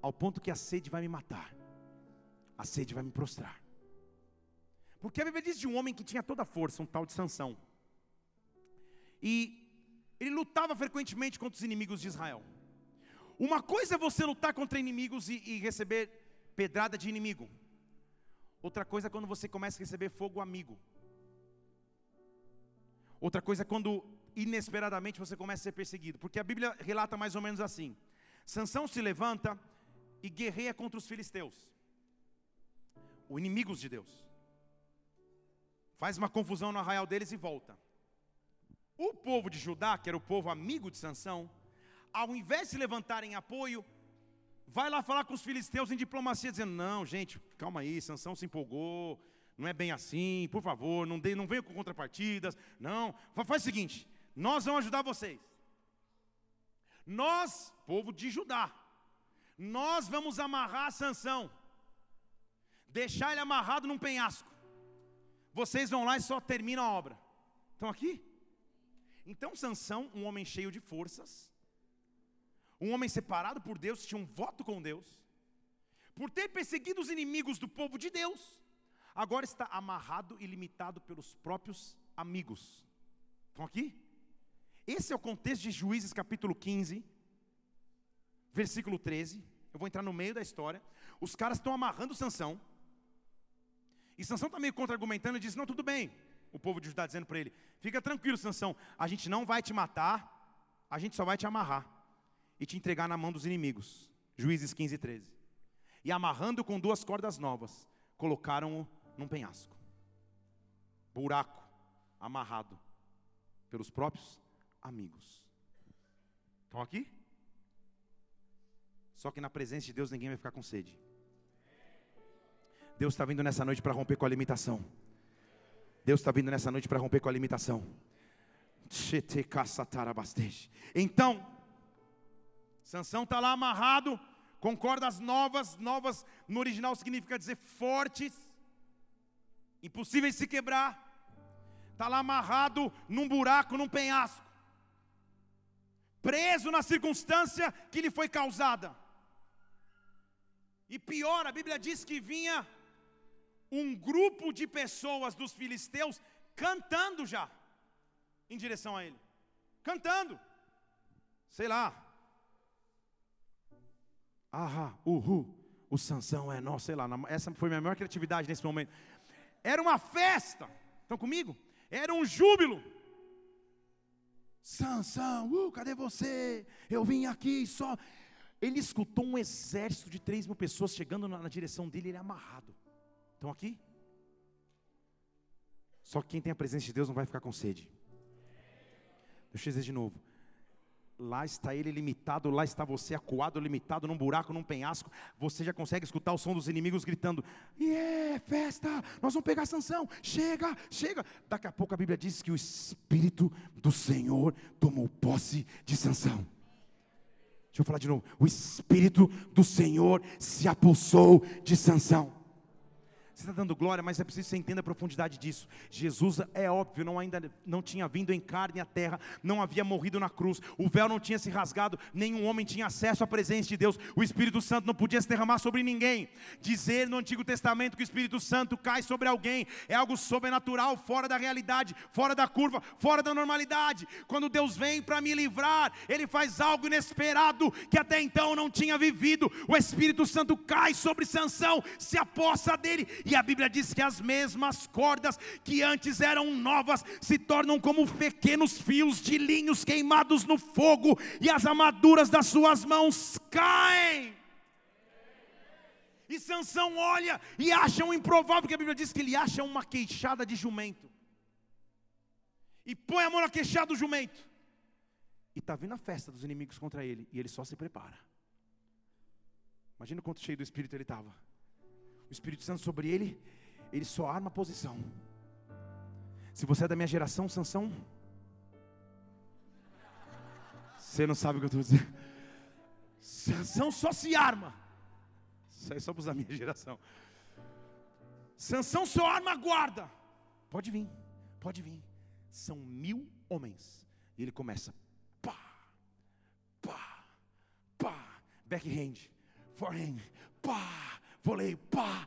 ao ponto que a sede vai me matar, a sede vai me prostrar? Porque a Bíblia diz de um homem que tinha toda a força, um tal de Sansão. E ele lutava frequentemente contra os inimigos de Israel. Uma coisa é você lutar contra inimigos e, e receber pedrada de inimigo. Outra coisa é quando você começa a receber fogo amigo. Outra coisa é quando inesperadamente você começa a ser perseguido, porque a Bíblia relata mais ou menos assim: Sansão se levanta e guerreia contra os filisteus, os inimigos de Deus. Faz uma confusão no arraial deles e volta. O povo de Judá, que era o povo amigo de Sansão, ao invés de se levantar em apoio, vai lá falar com os filisteus em diplomacia, dizendo: Não, gente, calma aí, Sansão se empolgou, não é bem assim, por favor, não, dê, não venha com contrapartidas, não, faz o seguinte, nós vamos ajudar vocês. Nós, povo de Judá, nós vamos amarrar Sansão, deixar ele amarrado num penhasco. Vocês vão lá e só terminam a obra. Estão aqui? Então Sansão, um homem cheio de forças, um homem separado por Deus, tinha um voto com Deus, por ter perseguido os inimigos do povo de Deus, agora está amarrado e limitado pelos próprios amigos. Estão aqui? Esse é o contexto de Juízes capítulo 15, versículo 13. Eu vou entrar no meio da história. Os caras estão amarrando Sansão. E Sansão está meio contra-argumentando e diz: Não, tudo bem. O povo de Judá dizendo para ele: Fica tranquilo, Sansão, a gente não vai te matar, a gente só vai te amarrar e te entregar na mão dos inimigos. Juízes 15 13. E amarrando com duas cordas novas, colocaram-o num penhasco. Buraco, amarrado pelos próprios amigos. Estão aqui? Só que na presença de Deus ninguém vai ficar com sede. Deus está vindo nessa noite para romper com a limitação. Deus está vindo nessa noite para romper com a limitação. Então, Sansão está lá amarrado, com cordas novas, novas no original significa dizer fortes, impossíveis de se quebrar. Está lá amarrado num buraco, num penhasco, preso na circunstância que lhe foi causada. E pior, a Bíblia diz que vinha um grupo de pessoas dos filisteus cantando já em direção a ele. Cantando. Sei lá. Ahá, uhu, o Sansão é nosso, sei lá. Essa foi minha maior criatividade nesse momento. Era uma festa. Estão comigo? Era um júbilo. Sansão, uh, cadê você? Eu vim aqui só. Ele escutou um exército de três mil pessoas chegando na, na direção dele, ele é amarrado. Estão aqui? Só que quem tem a presença de Deus não vai ficar com sede. Deixa eu dizer de novo. Lá está ele limitado, lá está você acuado, limitado num buraco, num penhasco. Você já consegue escutar o som dos inimigos gritando: Yeah, festa, nós vamos pegar sanção, chega, chega. Daqui a pouco a Bíblia diz que o Espírito do Senhor tomou posse de sanção. Deixa eu falar de novo. O Espírito do Senhor se apossou de sanção. Você está dando glória, mas é preciso que você entenda a profundidade disso. Jesus, é óbvio, não ainda não tinha vindo em carne à terra, não havia morrido na cruz, o véu não tinha se rasgado, nenhum homem tinha acesso à presença de Deus, o Espírito Santo não podia se derramar sobre ninguém. Dizer no Antigo Testamento que o Espírito Santo cai sobre alguém é algo sobrenatural, fora da realidade, fora da curva, fora da normalidade. Quando Deus vem para me livrar, Ele faz algo inesperado que até então não tinha vivido. O Espírito Santo cai sobre Sansão, se apossa dele e a Bíblia diz que as mesmas cordas que antes eram novas se tornam como pequenos fios de linhos queimados no fogo, e as amaduras das suas mãos caem. E Sansão olha e acha um improvável, porque a Bíblia diz que ele acha uma queixada de jumento. E põe a mão na queixada do jumento. E está vindo a festa dos inimigos contra ele. E ele só se prepara. Imagina o quanto cheio do Espírito ele estava o Espírito Santo sobre ele, ele só arma a posição. Se você é da minha geração, Sansão, você não sabe o que eu estou dizendo. Sansão só se arma. Isso aí é só para os da minha geração. Sansão só arma a guarda. Pode vir, pode vir. São mil homens. E ele começa. Pá, pá, pá. Backhand, forehand, pá Volei, pá!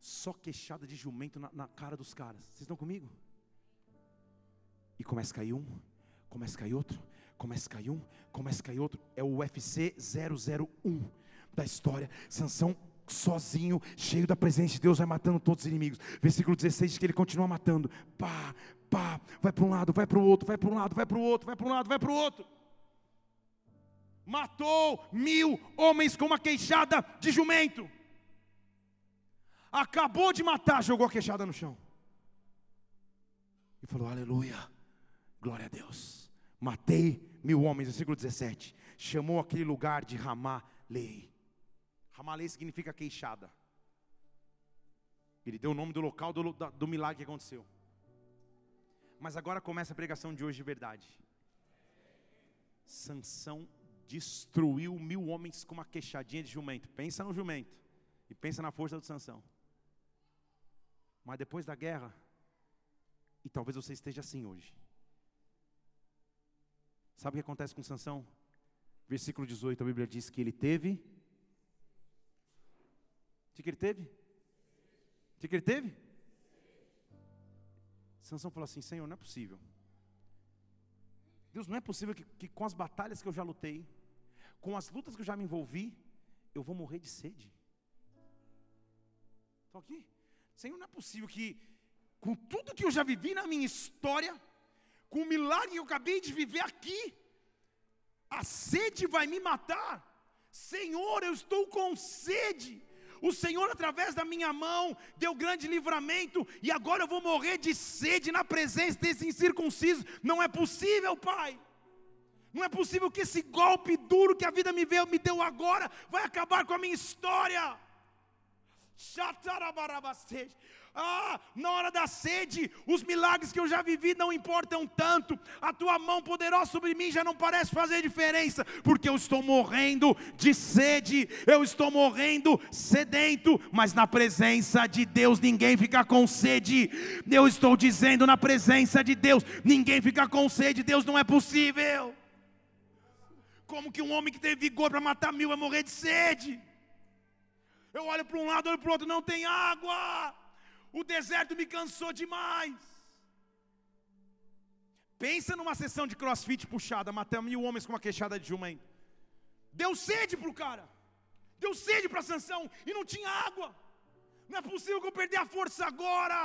Só queixada de jumento na, na cara dos caras. Vocês estão comigo? E começa a cair um, começa a cair outro, começa a cair um, começa a cair outro. É o UFC 001 da história. Sansão sozinho, cheio da presença de Deus, vai matando todos os inimigos. Versículo 16 diz que ele continua matando. Pá, pá, vai para um lado, vai para o outro, vai para um lado, vai para o outro, vai para um lado, vai para o outro. Matou mil homens com uma queixada de jumento acabou de matar, jogou a queixada no chão. E falou: Aleluia, glória a Deus. Matei mil homens, versículo 17. Chamou aquele lugar de Ramalei. Ramalei significa queixada. Ele deu o nome do local do, do milagre que aconteceu. Mas agora começa a pregação de hoje de verdade. Sansão destruiu mil homens com uma queixadinha de jumento. Pensa no jumento e pensa na força do Sansão. Mas depois da guerra, e talvez você esteja assim hoje. Sabe o que acontece com Sansão? Versículo 18, a Bíblia diz que ele teve. O que ele teve? O que ele teve? Sansão falou assim: Senhor, não é possível. Deus, não é possível que, que com as batalhas que eu já lutei, com as lutas que eu já me envolvi, eu vou morrer de sede. Estou aqui. Senhor, não é possível que, com tudo que eu já vivi na minha história, com o milagre que eu acabei de viver aqui, a sede vai me matar. Senhor, eu estou com sede. O Senhor, através da minha mão, deu grande livramento, e agora eu vou morrer de sede na presença desse incircunciso. Não é possível, Pai. Não é possível que esse golpe duro que a vida me, veio, me deu agora vai acabar com a minha história. Ah, na hora da sede, os milagres que eu já vivi não importam tanto. A tua mão poderosa sobre mim já não parece fazer diferença, porque eu estou morrendo de sede, eu estou morrendo sedento, mas na presença de Deus ninguém fica com sede. Eu estou dizendo na presença de Deus, ninguém fica com sede, Deus não é possível. Como que um homem que tem vigor para matar mil vai morrer de sede? Eu olho para um lado, olho para o outro, não tem água. O deserto me cansou demais. Pensa numa sessão de crossfit puxada, matando mil homens com uma queixada de jumento. Deu sede para o cara. Deu sede para Sansão e não tinha água. Não é possível que eu perder a força agora.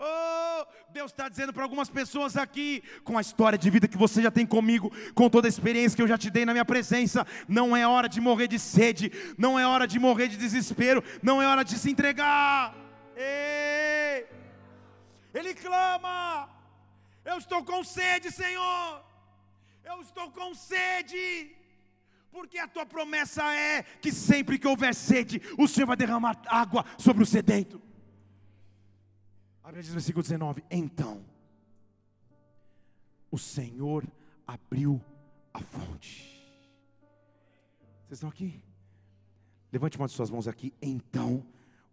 Oh, Deus está dizendo para algumas pessoas aqui, com a história de vida que você já tem comigo, com toda a experiência que eu já te dei na minha presença, não é hora de morrer de sede, não é hora de morrer de desespero, não é hora de se entregar. Ei! Ele clama: Eu estou com sede, Senhor, eu estou com sede. Porque a tua promessa é que sempre que houver sede, o Senhor vai derramar água sobre o sedento. Abre diz versículo 19: Então, o Senhor abriu a fonte. Vocês estão aqui? Levante uma de suas mãos aqui. Então,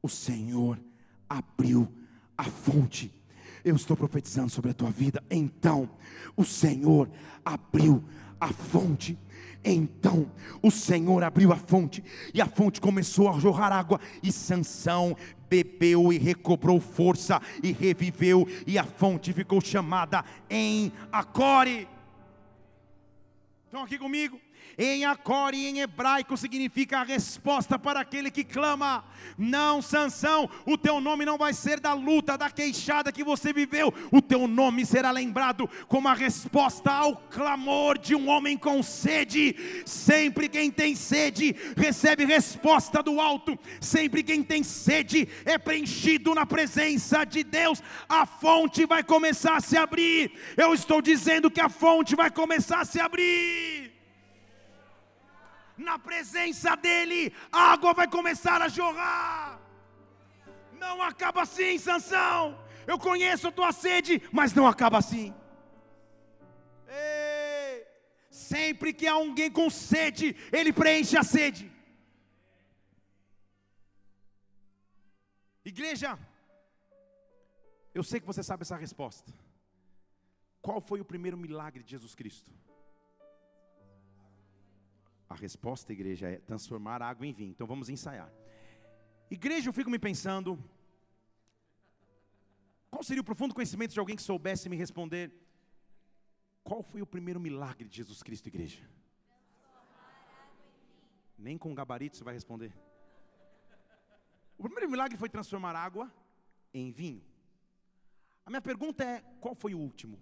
o Senhor abriu a fonte. Eu estou profetizando sobre a tua vida. Então, o Senhor abriu a fonte. Então o Senhor abriu a fonte e a fonte começou a jorrar água e Sansão bebeu e recobrou força e reviveu e a fonte ficou chamada em Acore. Estão aqui comigo? Em Acore, em hebraico, significa a resposta para aquele que clama. Não, Sansão, o teu nome não vai ser da luta, da queixada que você viveu. O teu nome será lembrado como a resposta ao clamor de um homem com sede. Sempre quem tem sede recebe resposta do alto. Sempre quem tem sede é preenchido na presença de Deus. A fonte vai começar a se abrir. Eu estou dizendo que a fonte vai começar a se abrir na presença dEle, a água vai começar a jorrar. Não acaba assim, Sansão. Eu conheço a tua sede, mas não acaba assim. Ei, sempre que há alguém com sede, ele preenche a sede. Igreja, eu sei que você sabe essa resposta. Qual foi o primeiro milagre de Jesus Cristo? A resposta, igreja, é transformar água em vinho. Então vamos ensaiar. Igreja, eu fico me pensando. Qual seria o profundo conhecimento de alguém que soubesse me responder? Qual foi o primeiro milagre de Jesus Cristo, igreja? Nem com gabarito você vai responder. O primeiro milagre foi transformar água em vinho. A minha pergunta é: qual foi o último?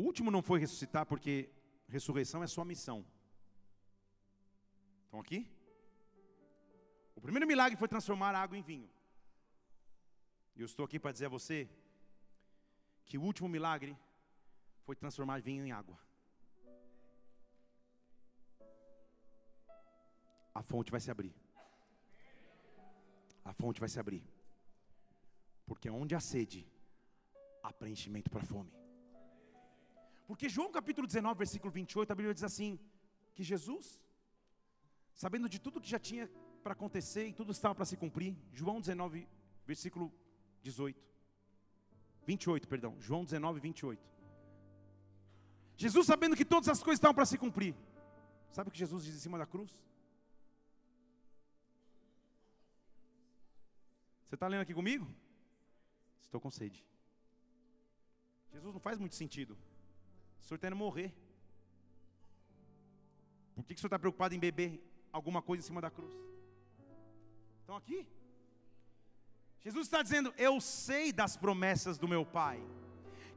O último não foi ressuscitar, porque ressurreição é sua missão. Estão aqui? O primeiro milagre foi transformar água em vinho. E eu estou aqui para dizer a você que o último milagre foi transformar vinho em água. A fonte vai se abrir. A fonte vai se abrir. Porque onde há sede, há preenchimento para a fome. Porque João capítulo 19, versículo 28, a Bíblia diz assim: que Jesus, sabendo de tudo que já tinha para acontecer e tudo estava para se cumprir, João 19, versículo 18, 28, perdão, João 19, 28. Jesus sabendo que todas as coisas estavam para se cumprir, sabe o que Jesus diz em cima da cruz? Você está lendo aqui comigo? Estou com sede. Jesus não faz muito sentido. O senhor está indo morrer. Por que, que o senhor está preocupado em beber alguma coisa em cima da cruz? Estão aqui? Jesus está dizendo: Eu sei das promessas do meu Pai,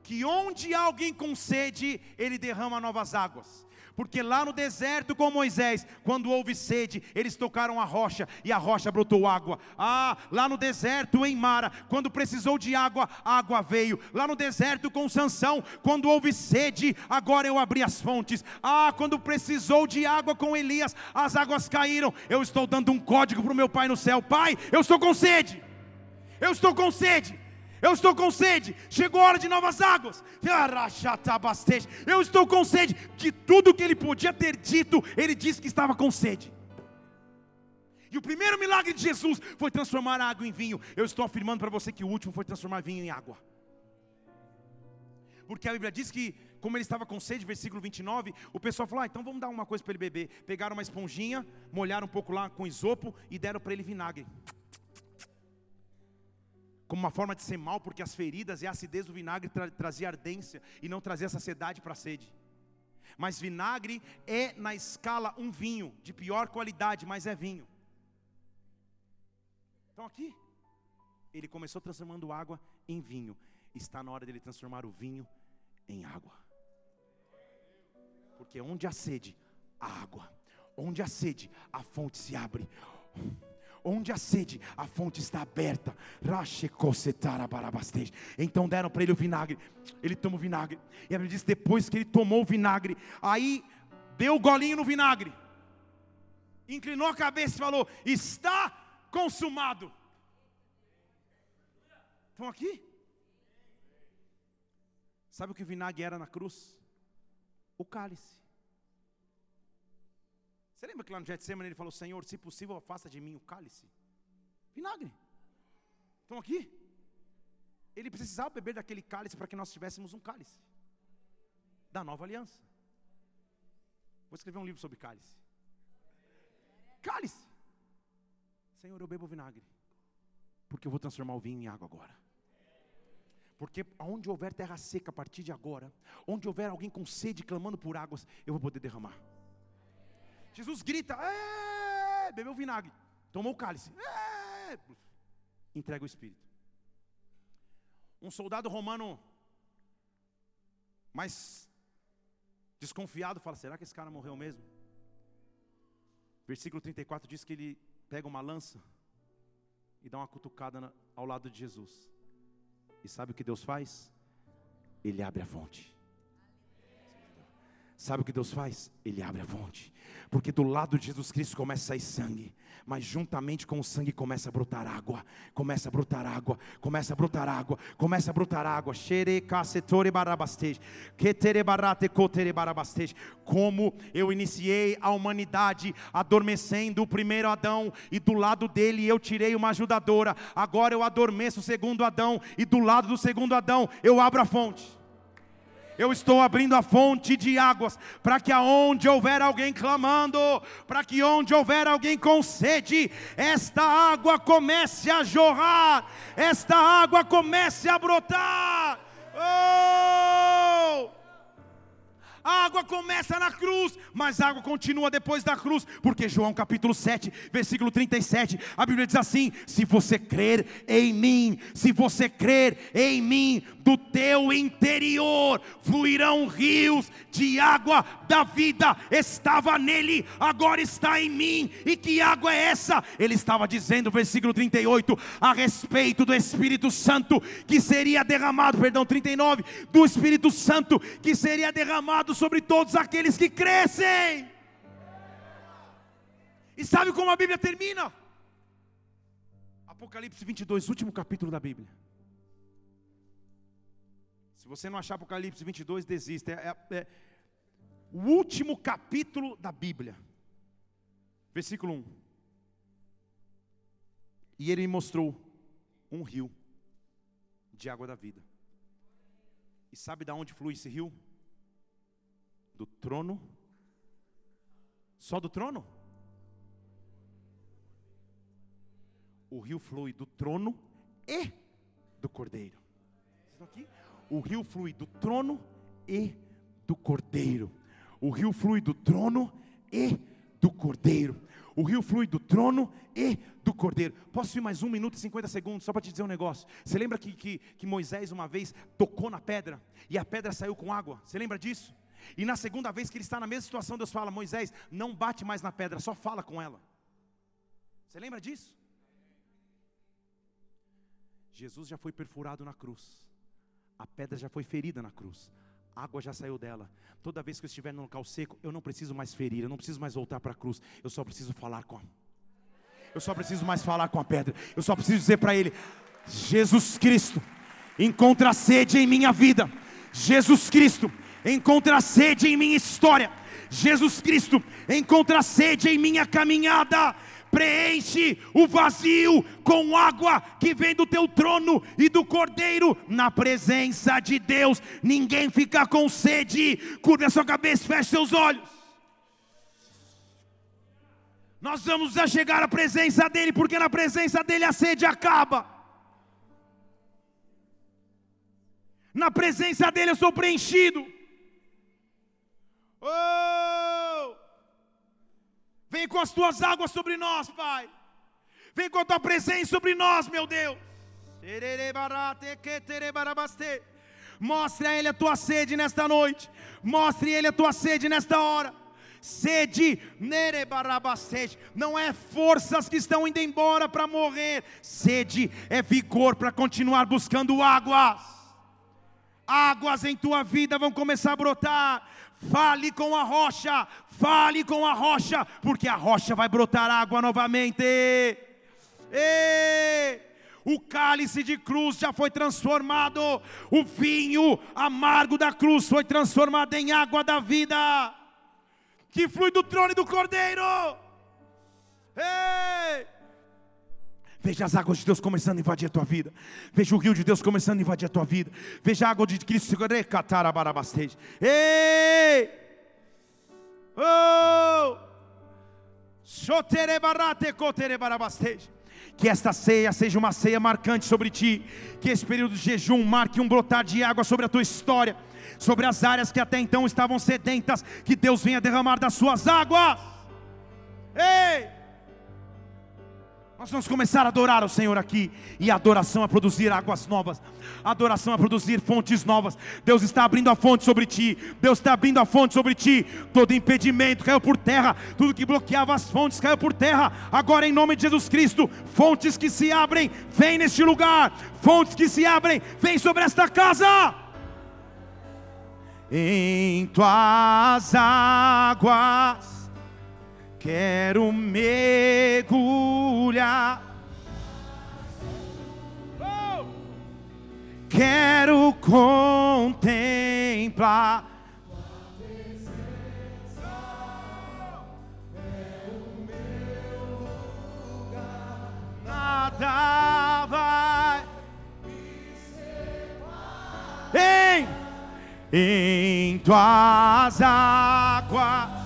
que onde alguém com sede, Ele derrama novas águas. Porque lá no deserto com Moisés, quando houve sede, eles tocaram a rocha e a rocha brotou água. Ah, lá no deserto em Mara, quando precisou de água, água veio. Lá no deserto com Sansão, quando houve sede, agora eu abri as fontes. Ah, quando precisou de água com Elias, as águas caíram. Eu estou dando um código para o meu pai no céu. Pai, eu estou com sede. Eu estou com sede. Eu estou com sede. Chegou a hora de novas águas. Eu estou com sede. De tudo que ele podia ter dito, ele disse que estava com sede. E o primeiro milagre de Jesus foi transformar a água em vinho. Eu estou afirmando para você que o último foi transformar vinho em água. Porque a Bíblia diz que, como ele estava com sede, versículo 29, o pessoal falou: ah, então vamos dar uma coisa para ele beber. Pegaram uma esponjinha, molharam um pouco lá com isopo e deram para ele vinagre como uma forma de ser mal, porque as feridas e a acidez do vinagre tra trazia ardência e não trazia saciedade para a sede. Mas vinagre é na escala um vinho de pior qualidade, mas é vinho. Então aqui, ele começou transformando água em vinho. Está na hora dele transformar o vinho em água. Porque onde há sede, há água. Onde há sede, a fonte se abre. Onde a sede, a fonte está aberta. Então deram para ele o vinagre. Ele toma o vinagre. E a Bíblia diz: depois que ele tomou o vinagre, aí deu o golinho no vinagre, inclinou a cabeça e falou: Está consumado. Estão aqui? Sabe o que o vinagre era na cruz? O cálice. Você lembra que lá no Getsemane ele falou: Senhor, se possível, afasta de mim o cálice? Vinagre. Estão aqui? Ele precisava beber daquele cálice para que nós tivéssemos um cálice da nova aliança. Vou escrever um livro sobre cálice. Cálice. Senhor, eu bebo vinagre, porque eu vou transformar o vinho em água agora. Porque onde houver terra seca a partir de agora, onde houver alguém com sede clamando por águas, eu vou poder derramar. Jesus grita, bebeu vinagre, tomou o cálice, entrega o Espírito. Um soldado romano, mais desconfiado, fala: será que esse cara morreu mesmo? Versículo 34 diz que ele pega uma lança e dá uma cutucada ao lado de Jesus. E sabe o que Deus faz? Ele abre a fonte. Sabe o que Deus faz? Ele abre a fonte. Porque do lado de Jesus Cristo começa a sair sangue mas juntamente com o sangue começa a brotar água, começa a brotar água, começa a brotar água, começa a brotar água. Como eu iniciei a humanidade adormecendo o primeiro Adão e do lado dele eu tirei uma ajudadora. Agora eu adormeço o segundo Adão e do lado do segundo Adão eu abro a fonte. Eu estou abrindo a fonte de águas, para que aonde houver alguém clamando, para que onde houver alguém com sede, esta água comece a jorrar, esta água comece a brotar. Oh! A água começa na cruz, mas a água continua depois da cruz, porque João capítulo 7, versículo 37, a Bíblia diz assim: Se você crer em mim, se você crer em mim, do teu interior fluirão rios de água da vida. Estava nele, agora está em mim. E que água é essa? Ele estava dizendo, versículo 38, a respeito do Espírito Santo que seria derramado, perdão, 39, do Espírito Santo que seria derramado sobre todos aqueles que crescem. E sabe como a Bíblia termina? Apocalipse 22, último capítulo da Bíblia. Se você não achar Apocalipse 22, desista. É, é, é o último capítulo da Bíblia. Versículo 1. E ele me mostrou um rio de água da vida. E sabe de onde flui esse rio? Do trono. Só do trono? O rio flui do trono e do cordeiro. Estão aqui? O rio flui do trono e do cordeiro. O rio flui do trono e do cordeiro. O rio flui do trono e do cordeiro. Posso ir mais um minuto e 50 segundos só para te dizer um negócio? Você lembra que, que, que Moisés uma vez tocou na pedra e a pedra saiu com água? Você lembra disso? E na segunda vez que ele está na mesma situação, Deus fala: Moisés, não bate mais na pedra, só fala com ela. Você lembra disso? Jesus já foi perfurado na cruz. A pedra já foi ferida na cruz. A água já saiu dela. Toda vez que eu estiver no local seco, eu não preciso mais ferir, eu não preciso mais voltar para a cruz. Eu só preciso falar com a Eu só preciso mais falar com a pedra. Eu só preciso dizer para ele: Jesus Cristo, encontra sede em minha vida. Jesus Cristo, encontra sede em minha história. Jesus Cristo, encontra sede em minha caminhada preenche o vazio com água que vem do teu trono e do cordeiro, na presença de Deus. Ninguém fica com sede, curva sua cabeça, feche seus olhos. Nós vamos a chegar à presença dEle, porque na presença dEle a sede acaba. Na presença dEle eu sou preenchido. Oh! Vem com as tuas águas sobre nós, Pai. Vem com a tua presença sobre nós, meu Deus. Mostre a Ele a tua sede nesta noite. Mostre a Ele a tua sede nesta hora. Sede, sede, não é forças que estão indo embora para morrer. Sede é vigor para continuar buscando águas. Águas em tua vida vão começar a brotar Fale com a rocha, fale com a rocha, porque a rocha vai brotar água novamente. E o cálice de cruz já foi transformado, o vinho amargo da cruz foi transformado em água da vida. que flui do trono do cordeiro. Ei! Veja as águas de Deus começando a invadir a tua vida. Veja o rio de Deus começando a invadir a tua vida. Veja a água de Cristo. Ei! Oh! Que esta ceia seja uma ceia marcante sobre ti. Que esse período de jejum marque um brotar de água sobre a tua história. Sobre as áreas que até então estavam sedentas. Que Deus venha derramar das suas águas. Ei! Nós vamos começar a adorar o Senhor aqui, e a adoração a produzir águas novas, a adoração a produzir fontes novas. Deus está abrindo a fonte sobre ti, Deus está abrindo a fonte sobre ti. Todo impedimento caiu por terra, tudo que bloqueava as fontes caiu por terra. Agora, em nome de Jesus Cristo, fontes que se abrem, vem neste lugar, fontes que se abrem, vem sobre esta casa. Em tuas águas Quero mergulhar. Oh! Quero contemplar. Nada vai me separar. Em, em tuas águas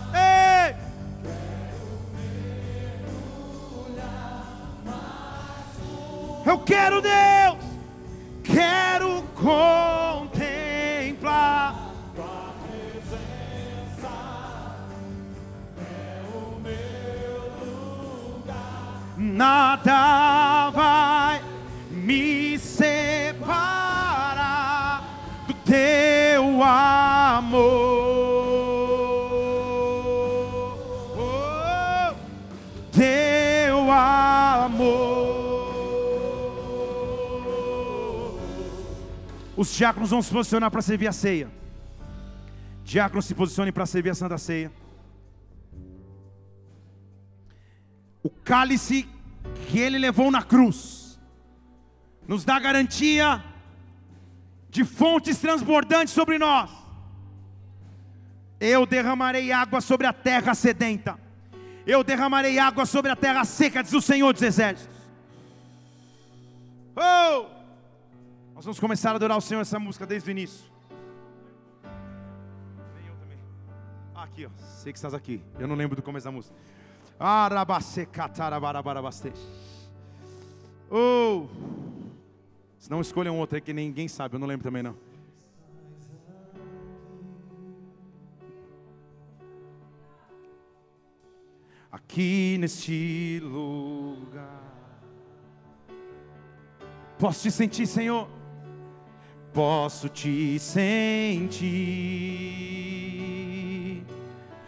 Eu quero Deus, quero contemplar. Tua presença é o meu lugar. Nada vai me separar do teu amor. Os diáconos vão se posicionar para servir a ceia. Diáconos se posicionem para servir a Santa Ceia. O cálice que ele levou na cruz nos dá garantia de fontes transbordantes sobre nós. Eu derramarei água sobre a terra sedenta. Eu derramarei água sobre a terra seca, diz o Senhor dos Exércitos. Oh! Nós vamos começar a adorar o Senhor essa música desde o início. Nem eu também. Ah, aqui, ó. Sei que estás aqui. Eu não lembro do começo da música. Oh. Se não escolham outra aí que ninguém sabe, eu não lembro também não. Aqui neste lugar. Posso te sentir, Senhor? Posso te sentir.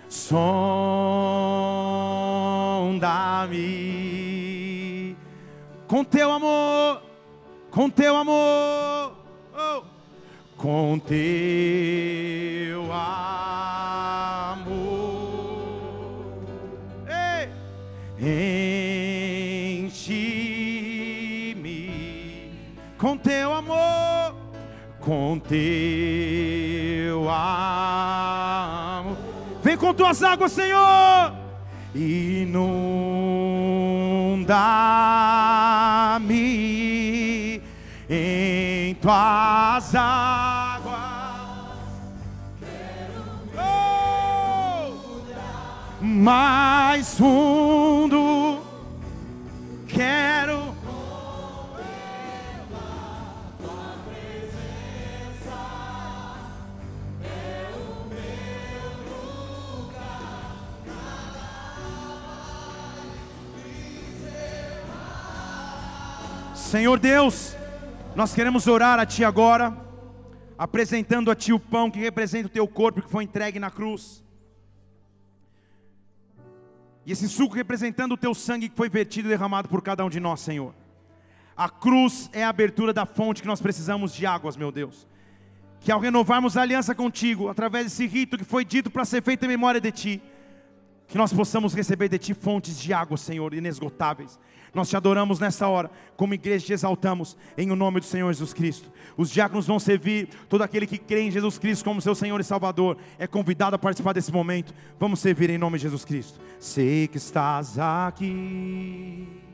Sonda-me com teu amor, com teu amor, oh. com teu amor. Enche-me com teu amor com teu amor. Vem com tuas águas, Senhor, inunda-me em tuas águas. Oh! Mais fundo quero Senhor Deus, nós queremos orar a Ti agora, apresentando a Ti o pão que representa o Teu corpo que foi entregue na cruz, e esse suco representando o Teu sangue que foi vertido e derramado por cada um de nós, Senhor. A cruz é a abertura da fonte que nós precisamos de águas, meu Deus. Que ao renovarmos a aliança contigo, através desse rito que foi dito para ser feito em memória de Ti, Que nós possamos receber de Ti fontes de água, Senhor, inesgotáveis. Nós te adoramos nessa hora, como igreja te exaltamos, em o nome do Senhor Jesus Cristo. Os diáconos vão servir, todo aquele que crê em Jesus Cristo como seu Senhor e Salvador é convidado a participar desse momento. Vamos servir em nome de Jesus Cristo. Sei que estás aqui.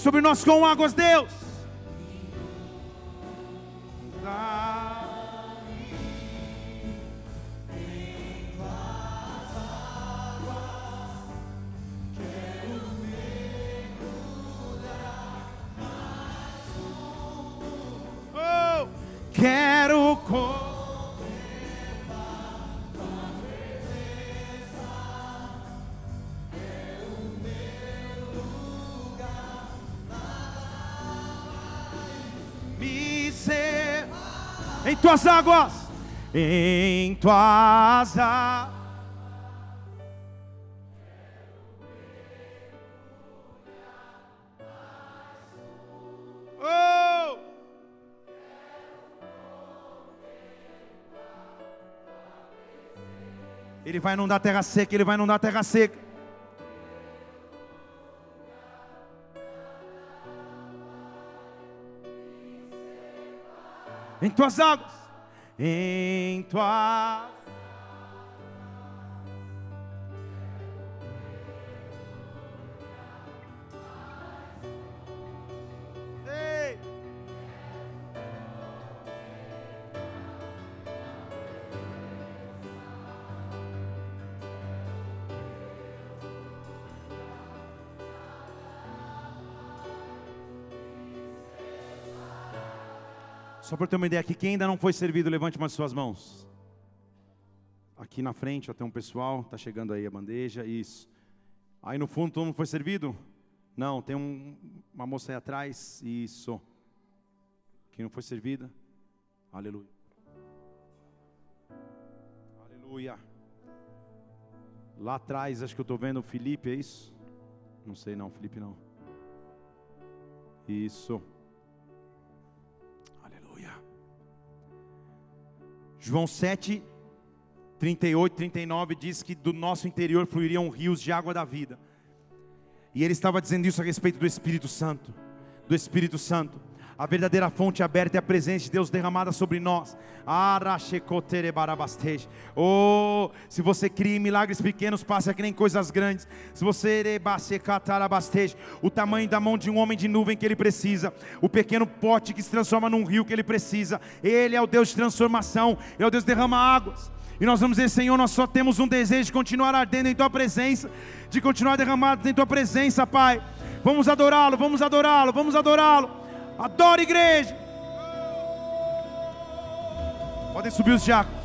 Sobre nós com águas, Deus. Tuas águas, em tuas águas. Oh! Ele vai inundar a terra seca, ele vai inundar a terra seca. Em tuas águas, em tuas Só para ter uma ideia aqui, quem ainda não foi servido, levante uma de suas mãos. Aqui na frente, ó, tem um pessoal, tá chegando aí a bandeja, isso. Aí no fundo, todo mundo foi servido? Não, tem um- uma moça aí atrás, isso. Quem não foi servida? Aleluia. Aleluia. Lá atrás, acho que eu estou vendo o Felipe, é isso? Não sei não, Felipe não. Isso. João 7, 38, 39 diz que do nosso interior fluiriam rios de água da vida. E ele estava dizendo isso a respeito do Espírito Santo. Do Espírito Santo. A verdadeira fonte aberta é a presença de Deus derramada sobre nós. Oh, se você cria em milagres pequenos, passa que nem coisas grandes. Se você o tamanho da mão de um homem de nuvem que ele precisa, o pequeno pote que se transforma num rio que ele precisa. Ele é o Deus de transformação, é o Deus derrama águas. E nós vamos dizer, Senhor, nós só temos um desejo de continuar ardendo em Tua presença, de continuar derramado em Tua presença, Pai. Vamos adorá-lo, vamos adorá-lo, vamos adorá-lo. Adora, igreja. Podem subir os diáconos.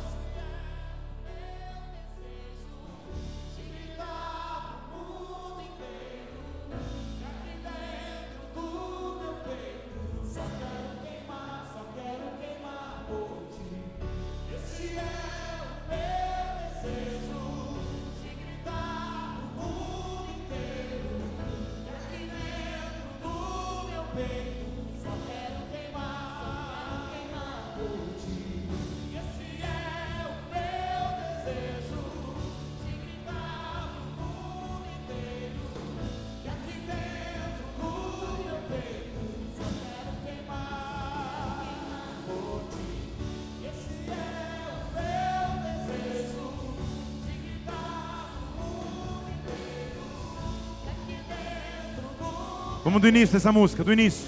Vamos do início dessa música, do início.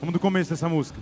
Vamos do começo dessa música.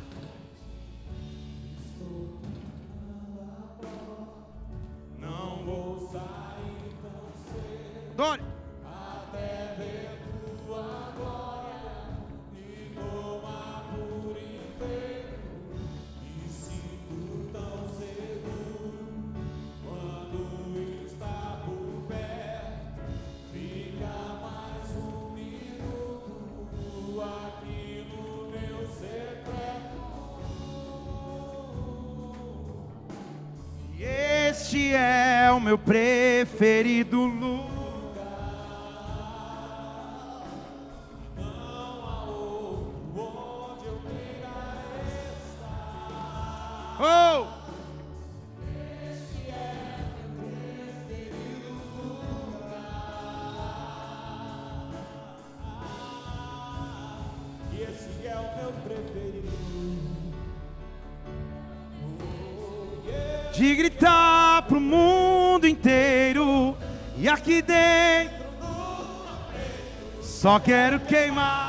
Aqui dentro. Só quero queimar